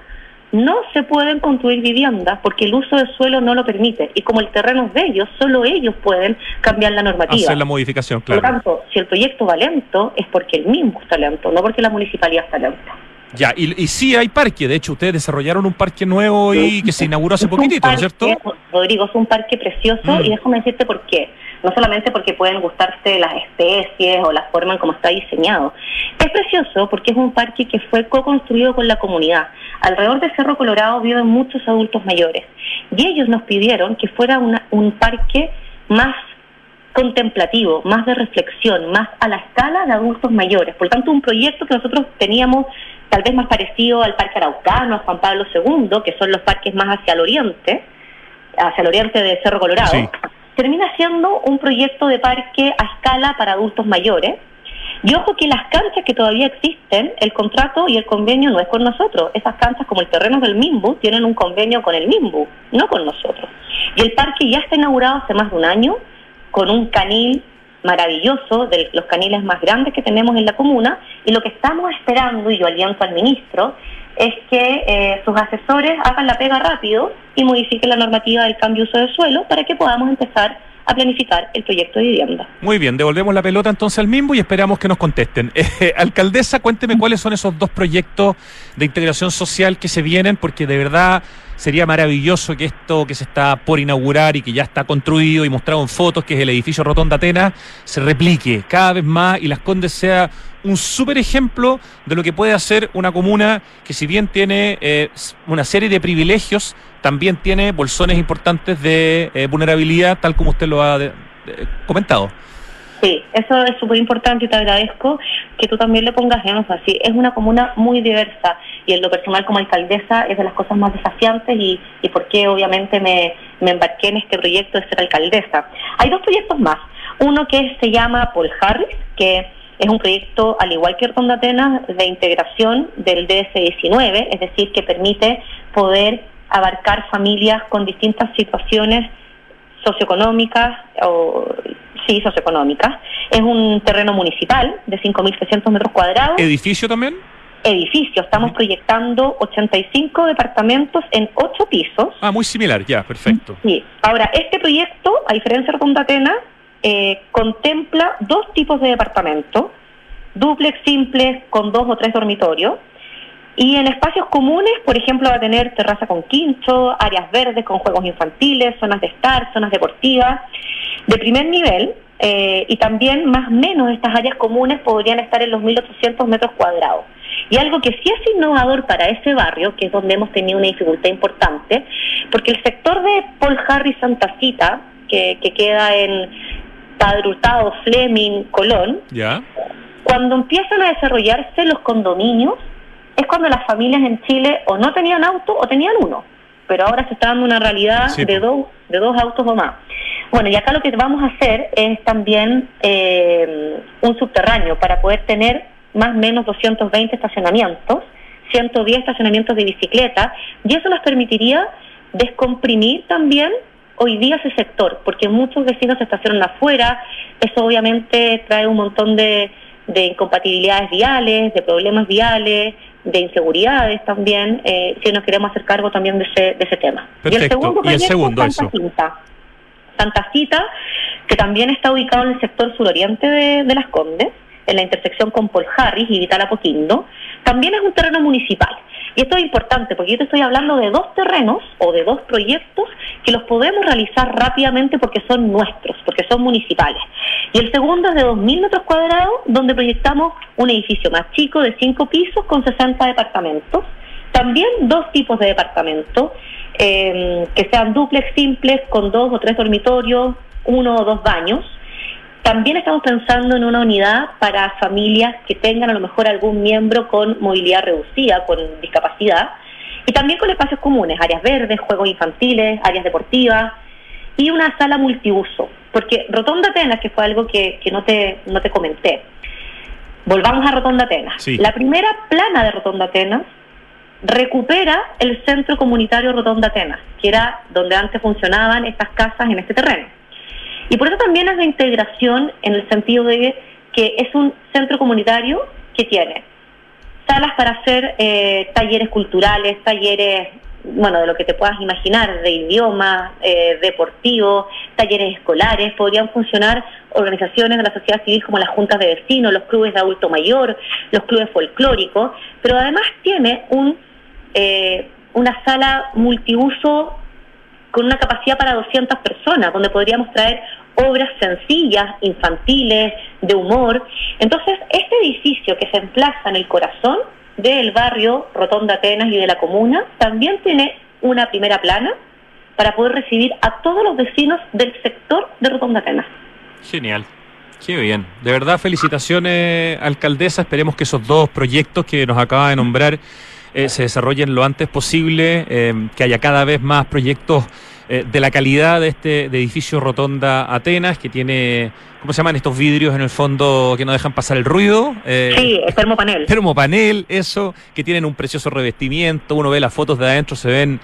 no se pueden construir viviendas porque el uso del suelo no lo permite y como el terreno es de ellos, solo ellos pueden cambiar la normativa. Hacer la modificación, Por lo claro. tanto, si el proyecto va lento es porque el mismo está lento, no porque la municipalidad está lenta. Ya, y, y sí hay parque. De hecho, ustedes desarrollaron un parque nuevo y que se inauguró hace poquitito, ¿no es cierto? Rodrigo, es un parque precioso Mm. y déjame decirte por qué. No solamente porque pueden gustarte las especies o la forma en cómo está diseñado. Es precioso porque es un parque que fue co-construido con la comunidad. Alrededor de Cerro Colorado viven muchos adultos mayores y ellos nos pidieron que fuera un parque más contemplativo, más de reflexión, más a la escala de adultos mayores. Por tanto, un proyecto que nosotros teníamos tal vez más parecido al Parque Araucano, a Juan Pablo II, que son los parques más hacia el oriente, hacia el oriente de Cerro Colorado. Termina siendo un proyecto de parque a escala para adultos mayores. Y ojo que las canchas que todavía existen, el contrato y el convenio no es con nosotros. Esas canchas, como el terreno del MIMBU, tienen un convenio con el MIMBU, no con nosotros. Y el parque ya está inaugurado hace más de un año, con un canil maravilloso, de los caniles más grandes que tenemos en la comuna, y lo que estamos esperando, y yo aliento al ministro, es que eh, sus asesores hagan la pega rápido y modifiquen la normativa del cambio uso de suelo para que podamos empezar a planificar el proyecto de vivienda. Muy bien, devolvemos la pelota entonces al Mimbo y esperamos que nos contesten. Eh, alcaldesa, cuénteme cuáles son esos dos proyectos de integración social que se vienen, porque de verdad sería maravilloso que esto que se está por inaugurar y que ya está construido y mostrado en fotos, que es el edificio Rotonda Atenas, se replique cada vez más y Las Condes sea un súper ejemplo de lo que puede hacer una comuna que si bien tiene eh, una serie de privilegios, también tiene bolsones importantes de eh, vulnerabilidad, tal como usted lo ha comentado. Sí, eso es súper importante y te agradezco que tú también le pongas énfasis. Es una comuna muy diversa y en lo personal como alcaldesa es de las cosas más desafiantes y, y por qué obviamente me, me embarqué en este proyecto de ser alcaldesa. Hay dos proyectos más. Uno que se llama Paul Harris, que es un proyecto, al igual que Rotonda Atenas, de integración del DS-19, es decir, que permite poder abarcar familias con distintas situaciones socioeconómicas o sí socioeconómicas. Es un terreno municipal de 5.300 metros cuadrados, ¿Edificio también? edificio. Estamos proyectando 85 departamentos en 8 pisos. Ah, muy similar, ya, perfecto. Sí. Ahora, este proyecto, a diferencia de Rotonda Atenas, eh, contempla dos tipos de departamentos, duplex simples con dos o tres dormitorios, y en espacios comunes, por ejemplo, va a tener terraza con quincho, áreas verdes con juegos infantiles, zonas de estar, zonas deportivas, de primer nivel, eh, y también más o menos estas áreas comunes podrían estar en los 1.800 metros cuadrados. Y algo que sí es innovador para ese barrio, que es donde hemos tenido una dificultad importante, porque el sector de Paul Harris Santa Cita, que, que queda en Padre Hurtado, Fleming, Colón, Ya. cuando empiezan a desarrollarse los condominios, es cuando las familias en Chile o no tenían auto o tenían uno. Pero ahora se está dando una realidad Sí, de, dos, de dos autos o más. Bueno, y acá lo que vamos a hacer es también eh, un subterráneo para poder tener más o menos 220 estacionamientos, 110 estacionamientos de bicicleta, y eso nos permitiría descomprimir también hoy día ese sector, porque muchos vecinos se estacionan afuera, eso obviamente trae un montón de, de incompatibilidades viales, de problemas viales, de inseguridades también, eh, si nos queremos hacer cargo también de ese, de ese tema. Perfecto. Y el proyecto, segundo, Santa eso. Cinta. Santa Cita, que también está ubicado en el sector suroriente de, de Las Condes, en la intersección con Paul Harris y Vital Apoquindo, también es un terreno municipal. Y esto es importante porque yo te estoy hablando de dos terrenos o de dos proyectos que los podemos realizar rápidamente porque son nuestros, porque son municipales. Y el segundo es de 2.000 metros cuadrados, donde proyectamos un edificio más chico de 5 pisos con 60 departamentos. También dos tipos de departamentos, eh, que sean duplex simples con dos o tres dormitorios, uno o dos baños. También estamos pensando en una unidad para familias que tengan a lo mejor algún miembro con movilidad reducida, con discapacidad, y también con espacios comunes, áreas verdes, juegos infantiles, áreas deportivas y una sala multiuso. Porque Rotonda Atenas, que fue algo que, que no, te, no te comenté, volvamos a Rotonda Atenas. Sí. La primera plana de Rotonda Atenas recupera el centro comunitario Rotonda Atenas, que era donde antes funcionaban estas casas en este terreno. Y por eso también es de integración en el sentido de que es un centro comunitario que tiene salas para hacer eh, talleres culturales, talleres, bueno, de lo que te puedas imaginar, de idiomas, eh, deportivos, talleres escolares, podrían funcionar organizaciones de la sociedad civil como las juntas de vecinos, los clubes de adulto mayor, los clubes folclóricos, pero además tiene un, eh, una sala multiuso con una capacidad para 200 personas, donde podríamos traer obras sencillas, infantiles, de humor. Entonces, este edificio que se emplaza en el corazón del barrio Rotonda Atenas y de la comuna, también tiene una primera plana para poder recibir a todos los vecinos del sector de Rotonda Atenas. Genial. Qué bien. De verdad, felicitaciones, alcaldesa. Esperemos que esos dos proyectos que nos acaba de nombrar eh, se desarrollen lo antes posible, eh, que haya cada vez más proyectos eh, de la calidad de este de edificio Rotonda Atenas, que tiene, ¿cómo se llaman estos vidrios en el fondo que no dejan pasar el ruido? Eh, Sí, es termopanel. termopanel, eso, que tienen un precioso revestimiento, uno ve las fotos de adentro, se ven...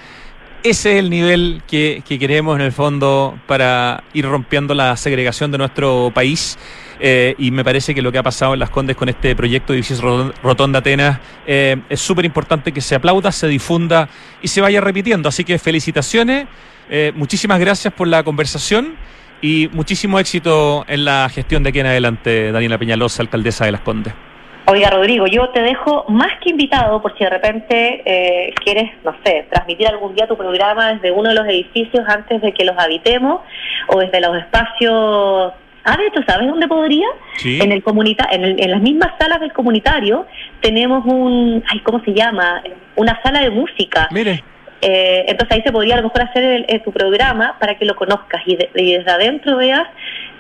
Ese es el nivel que, que queremos en el fondo para ir rompiendo la segregación de nuestro país. Eh, y me parece que lo que ha pasado en Las Condes con este proyecto de edificios Roton- Rotonda Atenas eh, es súper importante que se aplauda, se difunda y se vaya repitiendo. Así que felicitaciones, eh, muchísimas gracias por la conversación y muchísimo éxito en la gestión de aquí en adelante, Daniela Peñalosa, alcaldesa de Las Condes. Oiga, Rodrigo, yo te dejo más que invitado por si de repente eh, quieres, no sé, transmitir algún día tu programa desde uno de los edificios antes de que los habitemos o desde los espacios... Ah, de hecho, ¿sabes dónde podría? Sí. En el comunita en, el- en las mismas salas del comunitario tenemos un, ay, ¿cómo se llama? Una sala de música. Mire, Eh, entonces ahí se podría a lo mejor hacer el- eh, tu programa para que lo conozcas y, de- y desde adentro veas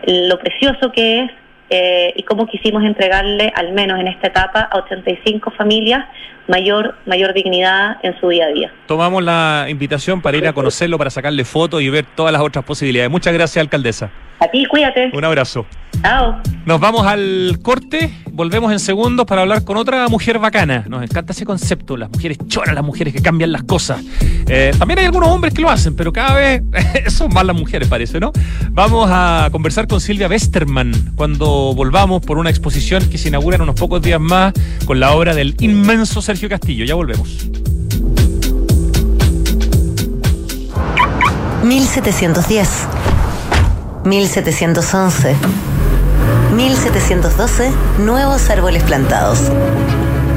lo precioso que es eh, y cómo quisimos entregarle, al menos en esta etapa, a 85 familias mayor, mayor dignidad en su día a día. tomamos la invitación para ir a conocerlo, para sacarle fotos y ver todas las otras posibilidades. Muchas gracias, alcaldesa. A ti, cuídate. Un abrazo. Chao. Nos vamos al corte, volvemos en segundos para hablar con otra mujer bacana. Nos encanta ese concepto, las mujeres choras, las mujeres que cambian las cosas. Eh, también hay algunos hombres que lo hacen, pero cada vez son más las mujeres, parece, ¿no? Vamos a conversar con Silvia Westerman cuando volvamos por una exposición que se inaugura en unos pocos días más con la obra del inmenso Sergio Castillo. Ya volvemos. 1710, 1711, 1712, nuevos árboles plantados.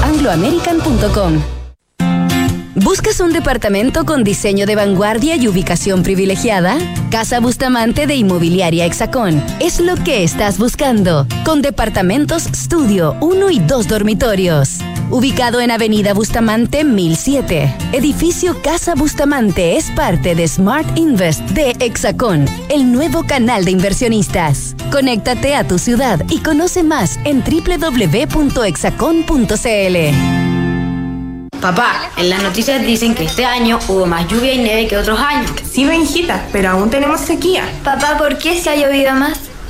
chile.angloamerican.com. ¿Buscas un departamento con diseño de vanguardia y ubicación privilegiada? Casa Bustamante de Inmobiliaria Hexacón es lo que estás buscando, con departamentos estudio, 1 y 2 dormitorios. Ubicado en Avenida Bustamante 1007, edificio Casa Bustamante es parte de Smart Invest de Hexacón, el nuevo canal de inversionistas. Conéctate a tu ciudad y conoce más en www.hexacón.cl. Papá, en las noticias dicen que este año hubo más lluvia y nieve que otros años. Sí, Benjita, pero aún tenemos sequía. Papá, ¿por qué se ha llovido más?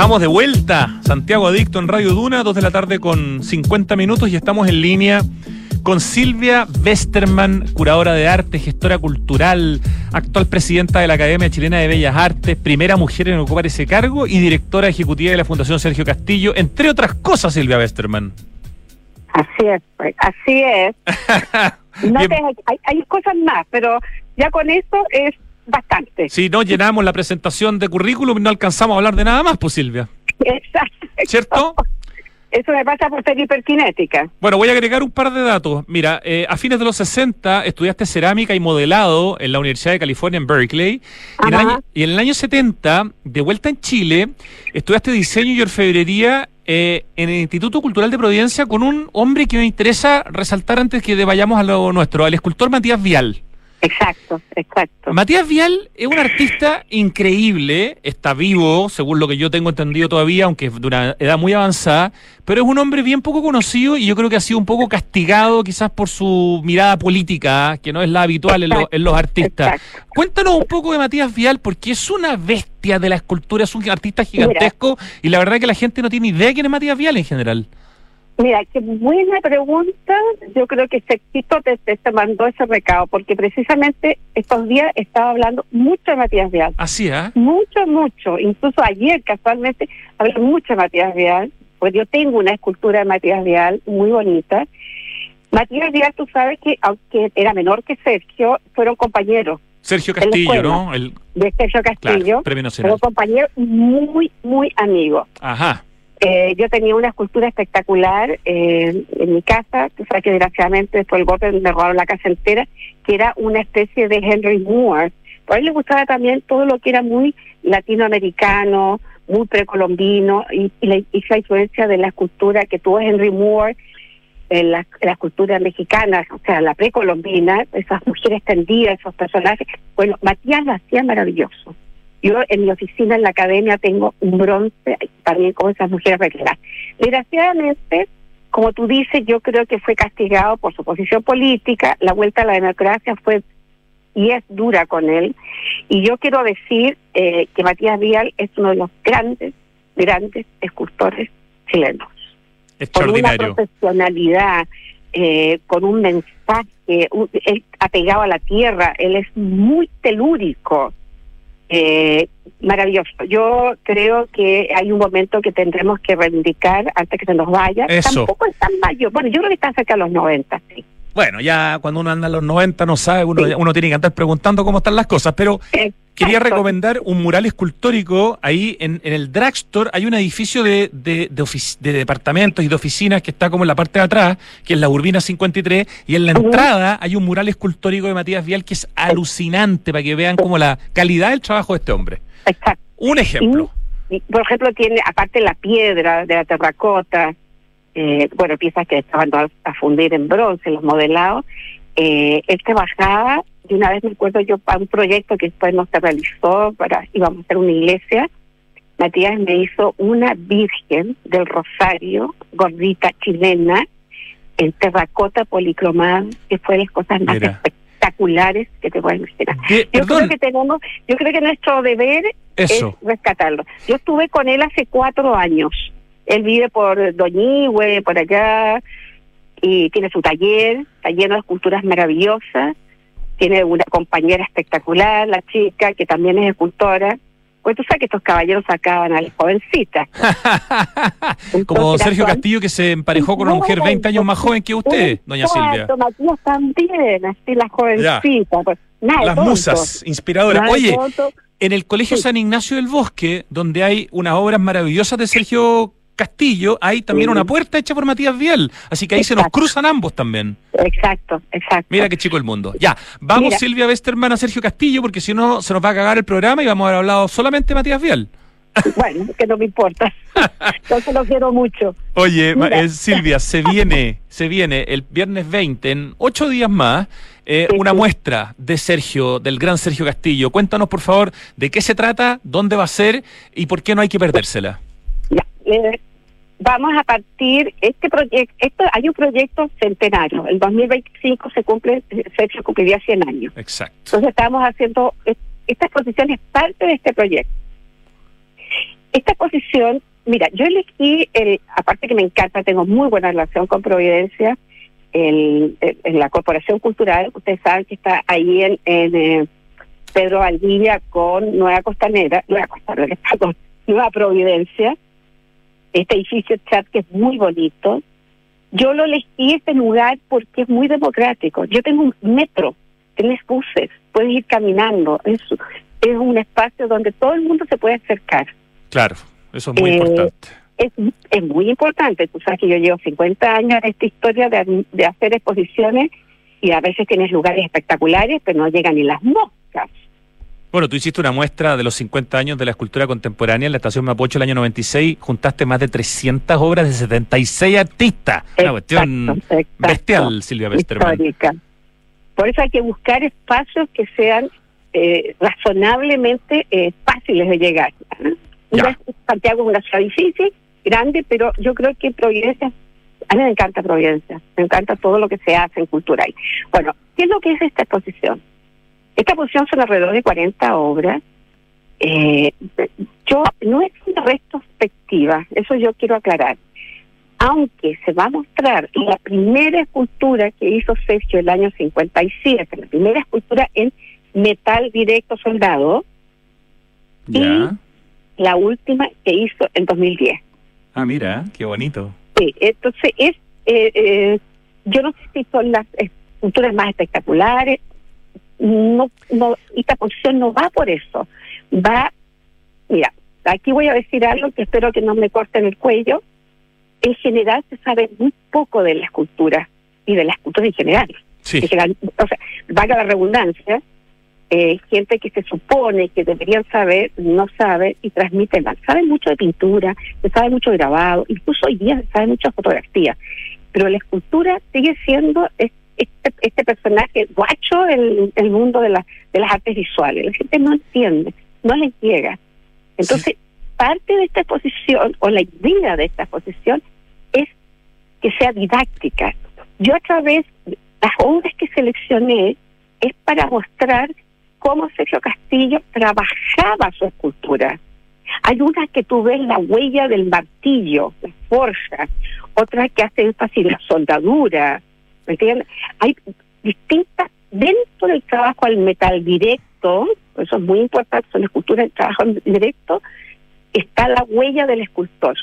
Estamos de vuelta, Santiago Adicto en Radio Duna, 2 de la tarde con 50 minutos y estamos en línea con Silvia Westerman, curadora de arte, gestora cultural, actual presidenta de la Academia Chilena de Bellas Artes, primera mujer en ocupar ese cargo y directora ejecutiva de la Fundación Sergio Castillo, entre otras cosas, Silvia Westerman. Así es, pues, así es. No te- hay, hay cosas más, pero ya con eso es bastante. Si no llenamos la presentación de currículum y no alcanzamos a hablar de nada más, pues Silvia. Exacto. ¿Cierto? Eso me pasa por ser hiperkinética. Bueno, voy a agregar un par de datos. Mira, eh, a fines de los 60 estudiaste cerámica y modelado en la Universidad de California en Berkeley. Y en, año, y en el año 70, de vuelta en Chile, estudiaste diseño y orfebrería eh, en el Instituto Cultural de Providencia con un hombre que me interesa resaltar antes que vayamos a lo nuestro, al escultor Matías Vial. Exacto, exacto. Matías Vial es un artista increíble, está vivo, según lo que yo tengo entendido todavía, aunque es de una edad muy avanzada, pero es un hombre bien poco conocido y yo creo que ha sido un poco castigado quizás por su mirada política, que no es la habitual en, lo- en los artistas. Cuéntanos un poco de Matías Vial, porque es una bestia de la escultura, es un artista gigantesco y la verdad que la gente no tiene idea de quién es Matías Vial en general. Mira, qué buena pregunta. Yo creo que Sexito te, te, te mandó ese recado, porque precisamente estos días estaba hablando mucho de Matías Vial. Así, ¿ah? Mucho, mucho. Incluso ayer, casualmente, hablé mucho de Matías Vial, pues yo tengo una escultura de Matías Vial muy bonita. Matías Vial, tú sabes que, aunque era menor que Sergio, fueron compañeros Sergio Castillo, escuela. ¿no? El, de Sergio Castillo. Claro, Premio Nacional. Fueron compañeros muy, muy amigos. Ajá. Eh, yo tenía una escultura espectacular eh, en mi casa, tú sabes que desgraciadamente después del golpe me robaron la casa entera, que era una especie de Henry Moore. Por él le gustaba también todo lo que era muy latinoamericano, muy precolombino, y, la, influencia de la escultura que tuvo Henry Moore en la, en la escultura mexicana, o sea, la precolombina, esas mujeres tendidas, esos personajes. Bueno, Matías lo hacía maravilloso. Yo en mi oficina en la academia tengo un bronce también con esas mujeres recreadas. Desgraciadamente, como tú dices, yo creo que fue castigado por su posición política. La vuelta a la democracia fue y es dura con él. Y yo quiero decir eh, que Matías Vial es uno de los grandes, grandes escultores chilenos. Con una Extraordinario. profesionalidad, eh, con un mensaje, un- él apegado a la tierra, él es muy telúrico. Eh, maravilloso. Yo creo que hay un momento que tendremos que reivindicar antes que se nos vaya. Eso. Tampoco es tan mayor. Bueno, yo creo que está cerca de los 90. Sí. Bueno, ya cuando uno anda en los 90 no sabe, uno, uno tiene que andar preguntando cómo están las cosas, pero quería recomendar un mural escultórico ahí en, en el Dragstore. Hay un edificio de, de, de, ofici- de departamentos y de oficinas que está como en la parte de atrás, que es la Urbina 53, y en la entrada hay un mural escultórico de Matías Vial que es alucinante para que vean como la calidad del trabajo de este hombre. Exacto. Un ejemplo. Y, por ejemplo, tiene, aparte la piedra de la terracota, eh, bueno, piezas que estaban todas a fundir en bronce, los modelados, eh, él trabajaba, y una vez me acuerdo yo para un proyecto que después no se realizó, para íbamos a hacer una iglesia, Matías me hizo una virgen del Rosario, gordita chilena, en terracota policromada, que fue de las cosas más Mira. espectaculares que te puedes imaginar. Yo perdón. creo que tenemos, yo creo que nuestro deber Eso. es rescatarlo. Yo estuve con él hace cuatro años. Él vive por Doñigüe, por allá, y tiene su taller, está lleno de esculturas maravillosas. Tiene una compañera espectacular, la chica, que también es escultora. Pues tú sabes que estos caballeros sacaban a las jovencitas. Como Sergio Castillo que se emparejó con una mujer 20 años más joven que usted, doña Silvia. Matías también, así las jovencitas. Pues, nada de Las tonto. musas inspiradoras. Nada Oye, en el Colegio San Ignacio del Bosque, donde hay unas obras maravillosas de Sergio Castillo, hay también Sí. una puerta hecha por Matías Vial. Así que ahí se nos cruzan ambos también. Exacto, exacto. Mira qué chico el mundo. Ya, vamos Mira. Silvia Westerman a Sergio Castillo, porque si no se nos va a cagar el programa y vamos a haber hablado solamente de Matías Vial. Bueno, que no me importa. Yo se lo quiero mucho. Oye, eh, Silvia, se viene, se viene el viernes 20, en ocho días más, eh, una muestra de Sergio, del gran Sergio Castillo. Cuéntanos, por favor, de qué se trata, dónde va a ser y por qué no hay que perdérsela. Eh, vamos a partir este proyecto esto hay un proyecto centenario. El 2025 se cumple Sergio cumpliría 100 años. Exacto. entonces estamos haciendo es- esta exposición es parte de este proyecto. Esta exposición mira yo elegí el aparte que me encanta tengo muy buena relación con Providencia el, el- en la Corporación Cultural ustedes saben que está ahí en, en eh, Pedro Valdivia con Nueva Costanera Nueva Costanera perdón, Nueva Providencia este edificio chat que es muy bonito. Yo lo elegí este lugar porque es muy democrático. Yo tengo un metro, tienes buses, puedes ir caminando. Es, es un espacio donde todo el mundo se puede acercar. Claro, eso es muy Eh, importante. Es, es muy importante. Tú sabes que yo llevo 50 años en esta historia de, de hacer exposiciones y a veces tienes lugares espectaculares, pero no llegan ni las moscas. Bueno, tú hiciste una muestra de los 50 años de la escultura contemporánea en la Estación Mapocho el año 96, juntaste más de 300 obras de 76 artistas. Una cuestión Exacto, exacto. bestial, Silvia Westerman. histórica. Por eso hay que buscar espacios que sean eh, razonablemente eh, fáciles de llegar. ¿no? Ya. Santiago es una ciudad difícil, grande, pero yo creo que Providencia, a mí me encanta Providencia, me encanta todo lo que se hace en cultura ahí. Bueno, ¿qué es lo que es esta exposición? Esta exposición son alrededor de 40 obras. Eh, yo no es una retrospectiva, eso yo quiero aclarar. Aunque se va a mostrar la primera escultura que hizo Sergio el año 57, la primera escultura en metal directo soldado, Ya. la última que hizo en 2010. Ah, mira, qué bonito. Sí, entonces es, eh, eh, yo no sé si son las esculturas más espectaculares, no, no, esta posición no va por eso, va, mira, aquí voy a decir algo que espero que no me corten el cuello, en general se sabe muy poco de la escultura y de la escultura en general. Sí. En general, o sea, valga la redundancia, eh, gente que se supone que deberían saber, no sabe y transmite mal. Saben mucho de pintura, se sabe mucho de grabado, incluso hoy día se sabe mucho de fotografía. Pero la escultura sigue siendo este, este personaje guacho el mundo de, la, de las artes visuales. La gente no entiende, no les llega. Entonces, parte de esta exposición, o la idea de esta exposición, es que sea didáctica. Yo a través las obras que seleccioné es para mostrar cómo Sergio Castillo trabajaba su escultura. Hay una que tú ves la huella del martillo, la forja, otra que hace énfasis en la soldadura, ¿me entiendes? Hay distintas, dentro del trabajo al metal directo, eso es muy importante, son esculturas de trabajo directo, está la huella del escultor.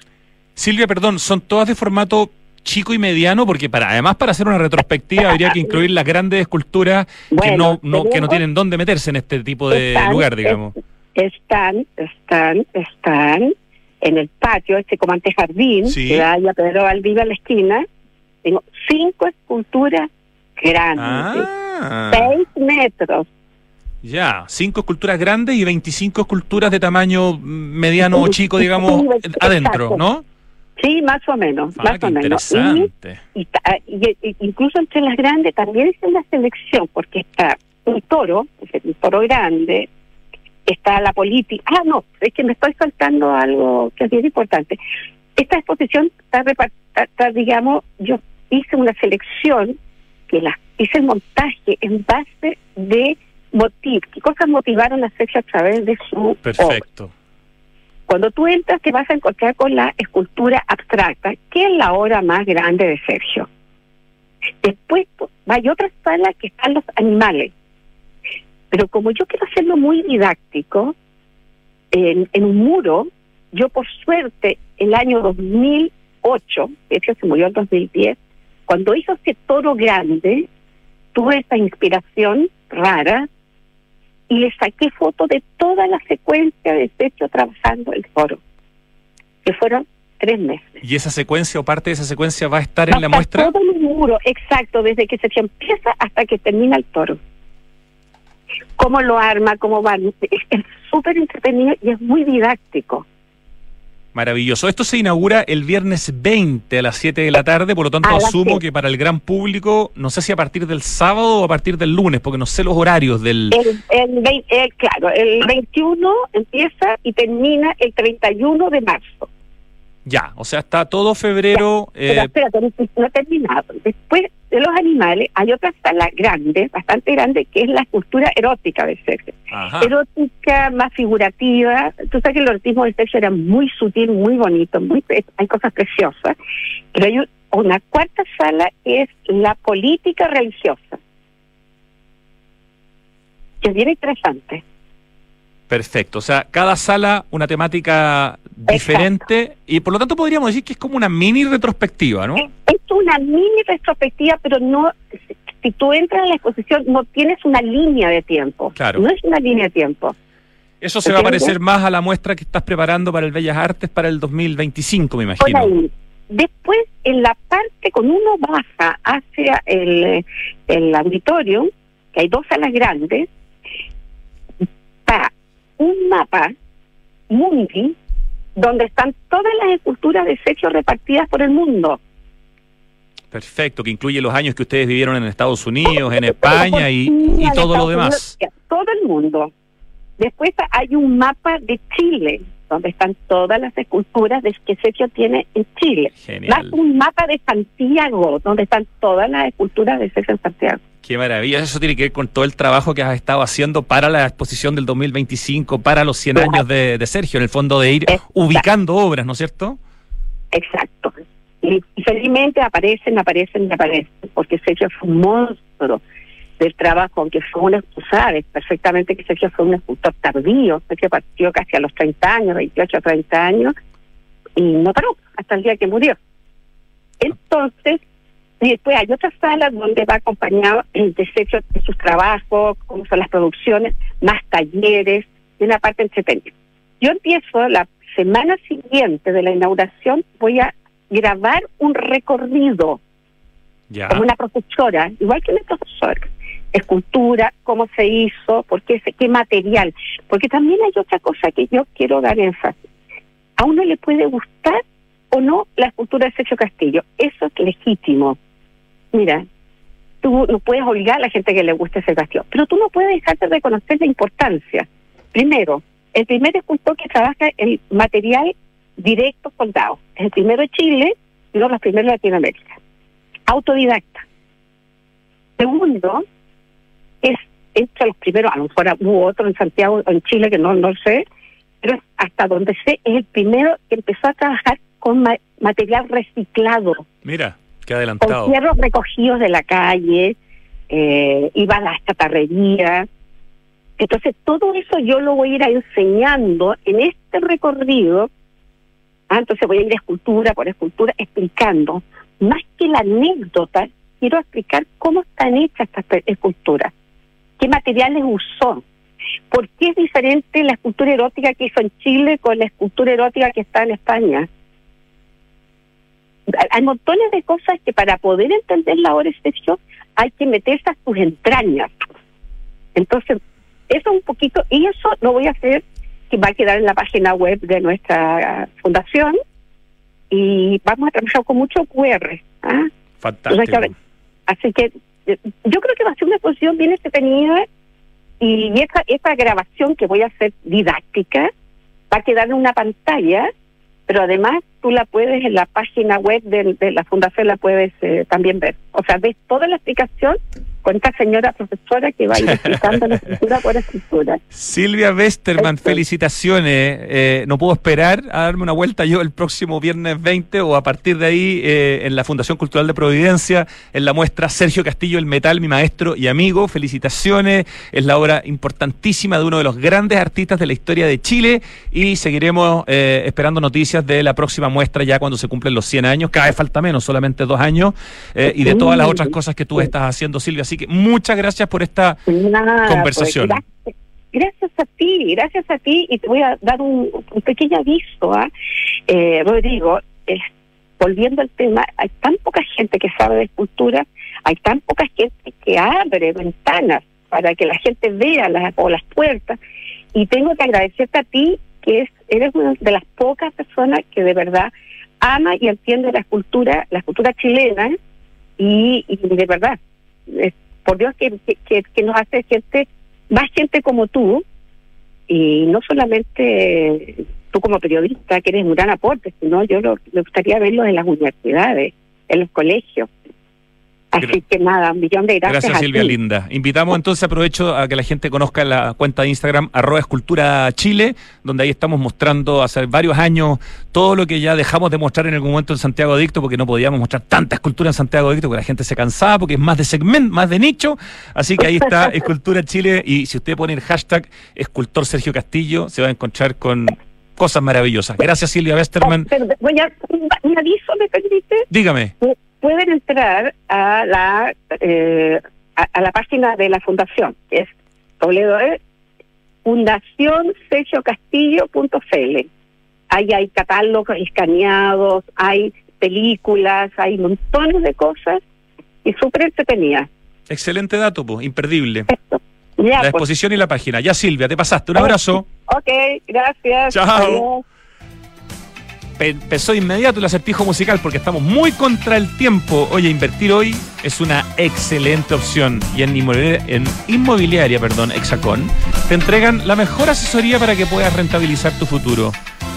Silvia, perdón, ¿son todas de formato chico y mediano? Porque para además para hacer una retrospectiva habría que incluir las grandes esculturas que, no, no, que no tienen dónde meterse en este tipo de Están- lugar, digamos. Están, están, están en el patio, este como antejardín, Sí. que hay a Pedro Valdiva en la esquina. Tengo cinco esculturas grandes, Ah, seis metros. ya, cinco esculturas grandes y 25 esculturas de tamaño mediano o chico, digamos, Sí, adentro. ¿no? Sí, más o menos, Ah, más o menos. Y, interesante. y y- incluso entre las grandes también es una selección, porque está un toro, un toro grande, está la política. Ah, no, es que me estoy saltando algo que es bien importante. Esta exposición está, está- digamos, yo hice una selección que la hice el montaje en base de motiv, qué cosas motivaron a Sergio a través de su obra. Perfecto. Cuando tú entras te vas a encontrar con la escultura abstracta, que es la obra más grande de Sergio. Después hay otra sala que están los animales. Pero como yo quiero hacerlo muy didáctico, en, en un muro, yo por suerte el año 2008, de hecho se murió en 2010, cuando hizo ese toro grande, tuve esa inspiración rara y le saqué foto de toda la secuencia de Sergio trabajando el toro, que fueron tres meses. ¿Y esa secuencia o parte de esa secuencia va a estar en la muestra? Todo un muro, exacto, desde que Sergio empieza hasta que termina el toro. Cómo lo arma, cómo va. Es súper entretenido y es muy didáctico. Maravilloso. Esto se inaugura el viernes 20 a las 7 de la tarde, por lo tanto asumo que para el gran público, no sé si a partir del sábado o a partir del lunes, porque no sé los horarios del... El, el- claro, el 21 empieza y termina el 31 de marzo. Ya, o sea, está todo febrero... Pero eh, espérate, no, he terminado. Después de los animales hay otra sala grande, bastante grande, que es la escultura erótica de Sergio. ajá. Erótica, más figurativa. Tú sabes que el erotismo de Sergio era muy sutil, muy bonito, muy hay cosas preciosas. Pero hay un- una cuarta sala que es la política religiosa. Que es bien interesante. Perfecto, o sea, cada sala una temática diferente y por lo tanto podríamos decir que es como una mini retrospectiva, ¿no? Es una mini retrospectiva, pero no, si tú entras a la exposición, no tienes una línea de tiempo. Claro. No es una línea de tiempo. Eso se va a parecer más a la muestra que estás preparando para el Bellas Artes para el 2025, me Por imagino. ahí. Después, en la parte, cuando uno baja hacia el, el auditorio, que hay dos salas grandes, está un mapa mundi donde están todas las esculturas de Sergio repartidas por el mundo. Perfecto, que incluye los años que ustedes vivieron en Estados Unidos, en España y, y todo lo demás. Todo el mundo. Después hay un mapa de Chile, donde están todas las esculturas de que Sergio tiene en Chile. Genial. Más un mapa de Santiago, donde están todas las esculturas de Sergio en Santiago. Qué maravilla, eso tiene que ver con todo el trabajo que has estado haciendo para la exposición del 2025, para los 100 años de, de Sergio, en el fondo de ir ubicando obras, ¿no es cierto? Exacto. Y, y felizmente aparecen, aparecen y aparecen, porque Sergio fue un monstruo del trabajo, aunque fue un, tú sabes perfectamente que Sergio fue un escultor tardío, Sergio partió casi a los 30 años, 28 a 30 años, y no paró hasta el día que murió. Entonces, y después hay otras salas donde va acompañado de Sergio de sus trabajos, cómo son las producciones, más talleres, y una parte entretenida. Yo empiezo la semana siguiente de la inauguración, voy a grabar un recorrido Ya. como una profesora, igual que una profesora. Escultura, cómo se hizo, por qué, se- qué material. Porque también hay otra cosa que yo quiero dar énfasis. A uno le puede gustar o no la escultura de Sergio Castillo. Eso es legítimo. Mira, tú no puedes obligar a la gente que le guste ese castillo, pero tú no puedes dejar de reconocer la importancia. Primero, el primer escultor que trabaja el material directo soldado. Es el primero de Chile de los primeros de Latinoamérica. Autodidacta. Segundo, es entre los primeros, a lo mejor hubo otro en Santiago en Chile que no, no sé, pero hasta donde sé, es el primero que empezó a trabajar con ma- material reciclado Mira, qué con adelantado. fierros recogidos de la calle, eh, iba a la chatarrería. Entonces, todo eso yo lo voy a ir enseñando en este recorrido. Ah, entonces voy a ir escultura por escultura explicando. Más que la anécdota, quiero explicar cómo están hechas estas esculturas, qué materiales usó, por qué es diferente la escultura erótica que hizo en Chile con la escultura erótica que está en España hay montones de cosas que para poder entender la de Sergio hay que meterse a sus entrañas. Entonces, eso un poquito, y eso lo voy a hacer, que va a quedar en la página web de nuestra fundación, y vamos a trabajar con mucho QR. ¿ah? Fantástico. Entonces, Así que eh, yo creo que va a ser una exposición bien entretenida, y esa, esa grabación que voy a hacer didáctica va a quedar en una pantalla pero además tú la puedes en la página web de, de la fundación la puedes eh, también ver. O sea, ves toda la explicación con esta señora profesora que va a ir explicando la escritura por escritura. Silvia Westerman, felicitaciones. Eh, no puedo esperar a darme una vuelta yo el próximo viernes 20 o a partir de ahí eh, en la Fundación Cultural de Providencia, en la muestra Sergio Castillo, el metal, mi maestro y amigo. Felicitaciones. Es la obra importantísima de uno de los grandes artistas de la historia de Chile y seguiremos eh, esperando noticias de la próxima muestra ya cuando se cumplen los 100 años. Cada vez falta menos, solamente dos años. eh, y de todas las otras cosas que tú estás haciendo, Silvia. Así que muchas gracias por esta Nada, conversación. pues, gracias, gracias a ti, gracias a ti. Y te voy a dar un, un pequeño aviso, ¿ah? eh, Rodrigo. es- volviendo al tema, hay tan poca gente que sabe de escultura, hay tan poca gente que abre ventanas para que la gente vea las, o las puertas. Y tengo que agradecerte a ti, que es, eres una de las pocas personas que de verdad ama y entiende la escultura, la escultura chilena, y, de verdad, por Dios que- que nos hace gente, más gente como tú, y no solamente tú como periodista, que eres un gran aporte, sino yo lo, me gustaría verlo en las universidades, en los colegios. Así que nada, un millón de gracias. Gracias, a Silvia ti. Linda. Invitamos entonces, aprovecho a que la gente conozca la cuenta de Instagram, arroba escultura Chile, donde ahí estamos mostrando hace varios años todo lo que ya dejamos de mostrar en algún momento en Santiago Adicto, porque no podíamos mostrar tanta escultura en Santiago Adicto, porque la gente se cansaba, porque es más de segmento, más de nicho. Así que ahí está Escultura Chile, y si usted pone el hashtag escultor Sergio Castillo, se va a encontrar con cosas maravillosas. Gracias, Silvia Westerman. Pero voy a, un, un aviso, ¿me permite? Dígame. Pueden entrar a la eh, a, a la página de la fundación, que es www.fundacionsergiocastillo.cl. Ahí hay catálogos escaneados, hay películas, hay montones de cosas y súper entretenidas. Excelente dato, pues, imperdible. Ya, la pues. exposición y la página. Ya, Silvia, te pasaste. Un abrazo. Ok, gracias. Chao. Adiós. Pe- empezó inmediato el acertijo musical porque estamos muy contra el tiempo. Oye, invertir hoy es una excelente opción. Y en inmobiliaria, en perdón, Hexacón, te entregan la mejor asesoría para que puedas rentabilizar tu futuro.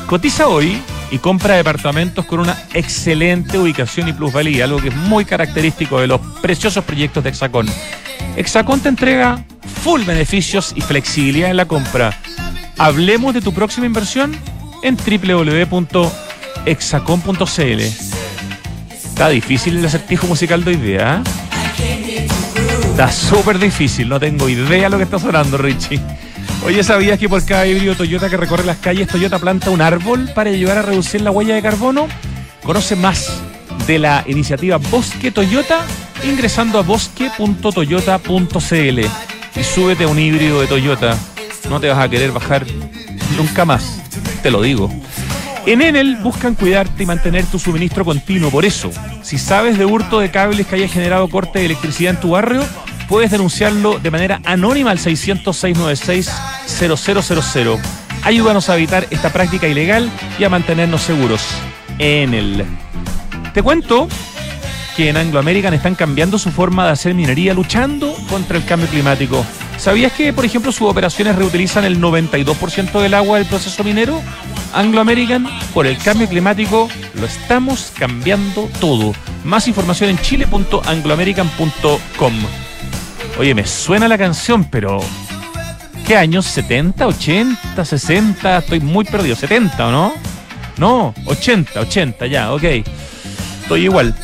Cotiza hoy y compra departamentos con una excelente ubicación y plusvalía, algo que es muy característico de los preciosos proyectos de Hexacón. Hexacón te entrega full beneficios y flexibilidad en la compra. Hablemos de tu próxima inversión en www.exacon.cl. Está difícil el acertijo musical de hoy día. ¿eh? Está súper difícil, no tengo idea lo que está sonando, Richie. Oye, ¿sabías que por cada híbrido Toyota que recorre las calles, Toyota planta un árbol para ayudar a reducir la huella de carbono? Conoce más de la iniciativa Bosque Toyota ingresando a bosque.toyota.cl y súbete a un híbrido de Toyota. No te vas a querer bajar nunca más, te lo digo. En Enel buscan cuidarte y mantener tu suministro continuo. Por eso, si sabes de hurto de cables que haya generado corte de electricidad en tu barrio, puedes denunciarlo de manera anónima al 600-696-0000. Ayúdanos a evitar esta práctica ilegal y a mantenernos seguros. Enel. Te cuento que en Anglo American están cambiando su forma de hacer minería luchando contra el cambio climático. ¿Sabías que, por ejemplo, sus operaciones reutilizan el 92% del agua del proceso minero? Anglo American, por el cambio climático, lo estamos cambiando todo. Más información en chile.angloamerican.com. Oye, me suena la canción, pero. ¿Qué años? ¿70, 80, 60? Estoy muy perdido. ¿70 o no? No, 80, 80, ya, ok. Estoy igual.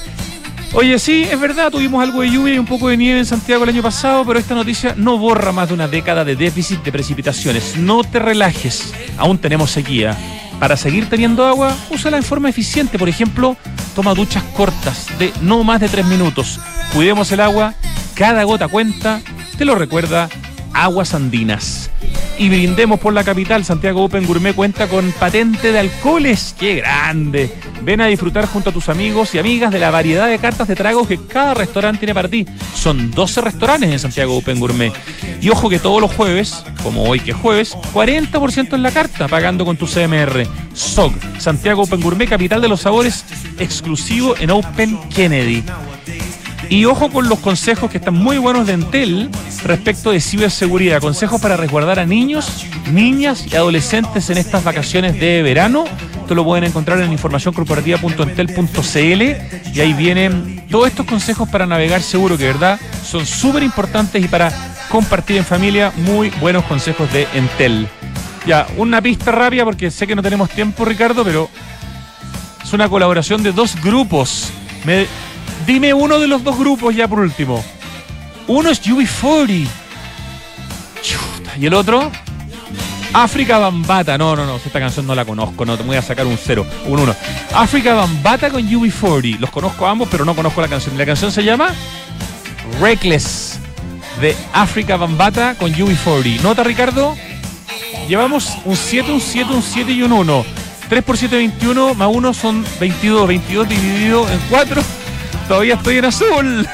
Oye, sí, es verdad, tuvimos algo de lluvia y un poco de nieve en Santiago el año pasado, pero esta noticia no borra más de una década de déficit de precipitaciones. No te relajes, aún tenemos sequía. Para seguir teniendo agua, úsala en forma eficiente. Por ejemplo, toma duchas cortas de no más de tres minutos. Cuidemos el agua, cada gota cuenta. Te lo recuerda Aguas Andinas. Y brindemos por la capital. Santiago Open Gourmet cuenta con patente de alcoholes. ¡Qué grande! Ven a disfrutar junto a tus amigos y amigas de la variedad de cartas de tragos que cada restaurante tiene para ti. Son 12 restaurantes en Santiago Open Gourmet. Y ojo que todos los jueves, como hoy que es jueves, 40% en la carta pagando con tu CMR. SOG, Santiago Open Gourmet, capital de los sabores, exclusivo en Open Kennedy. Y ojo con los consejos que están muy buenos de Entel respecto de ciberseguridad. Consejos para resguardar a niños, niñas y adolescentes en estas vacaciones de verano. Esto lo pueden encontrar en informacioncorporativa.entel.cl y ahí vienen todos estos consejos para navegar seguro, que verdad son súper importantes y para compartir en familia muy buenos consejos de Entel. Ya, una pista rápida porque sé que no tenemos tiempo, Ricardo, pero es una colaboración de dos grupos. Dime uno de los dos grupos ya por último. Uno es UB40. Chuta, Y el otro, África Bambata. No, no, no, esta canción no la conozco, no te voy a sacar un cero, un uno. África Bambata con UB40. Los conozco ambos, pero no conozco la canción. La canción se llama Reckless de África Bambata con UB40. ¿Nota, Ricardo? Llevamos un 7, un 7, un 7 y un 1. 3 por 7, 21, más 1 son 22. 22 dividido en 4. Todavía estoy en azul.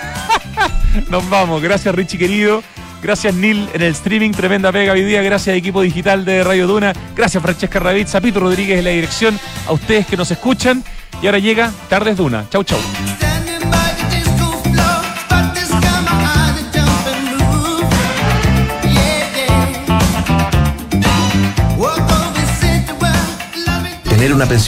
Nos vamos. Gracias, Richie querido. Gracias, Neil, en el streaming. Tremenda pega hoy día. Gracias, equipo digital de Radio Duna. Gracias, Francesca Ravizza, Pito Rodríguez en la dirección. A ustedes que nos escuchan. Y ahora llega Tardes Duna. Chau, chau. Tener una pensión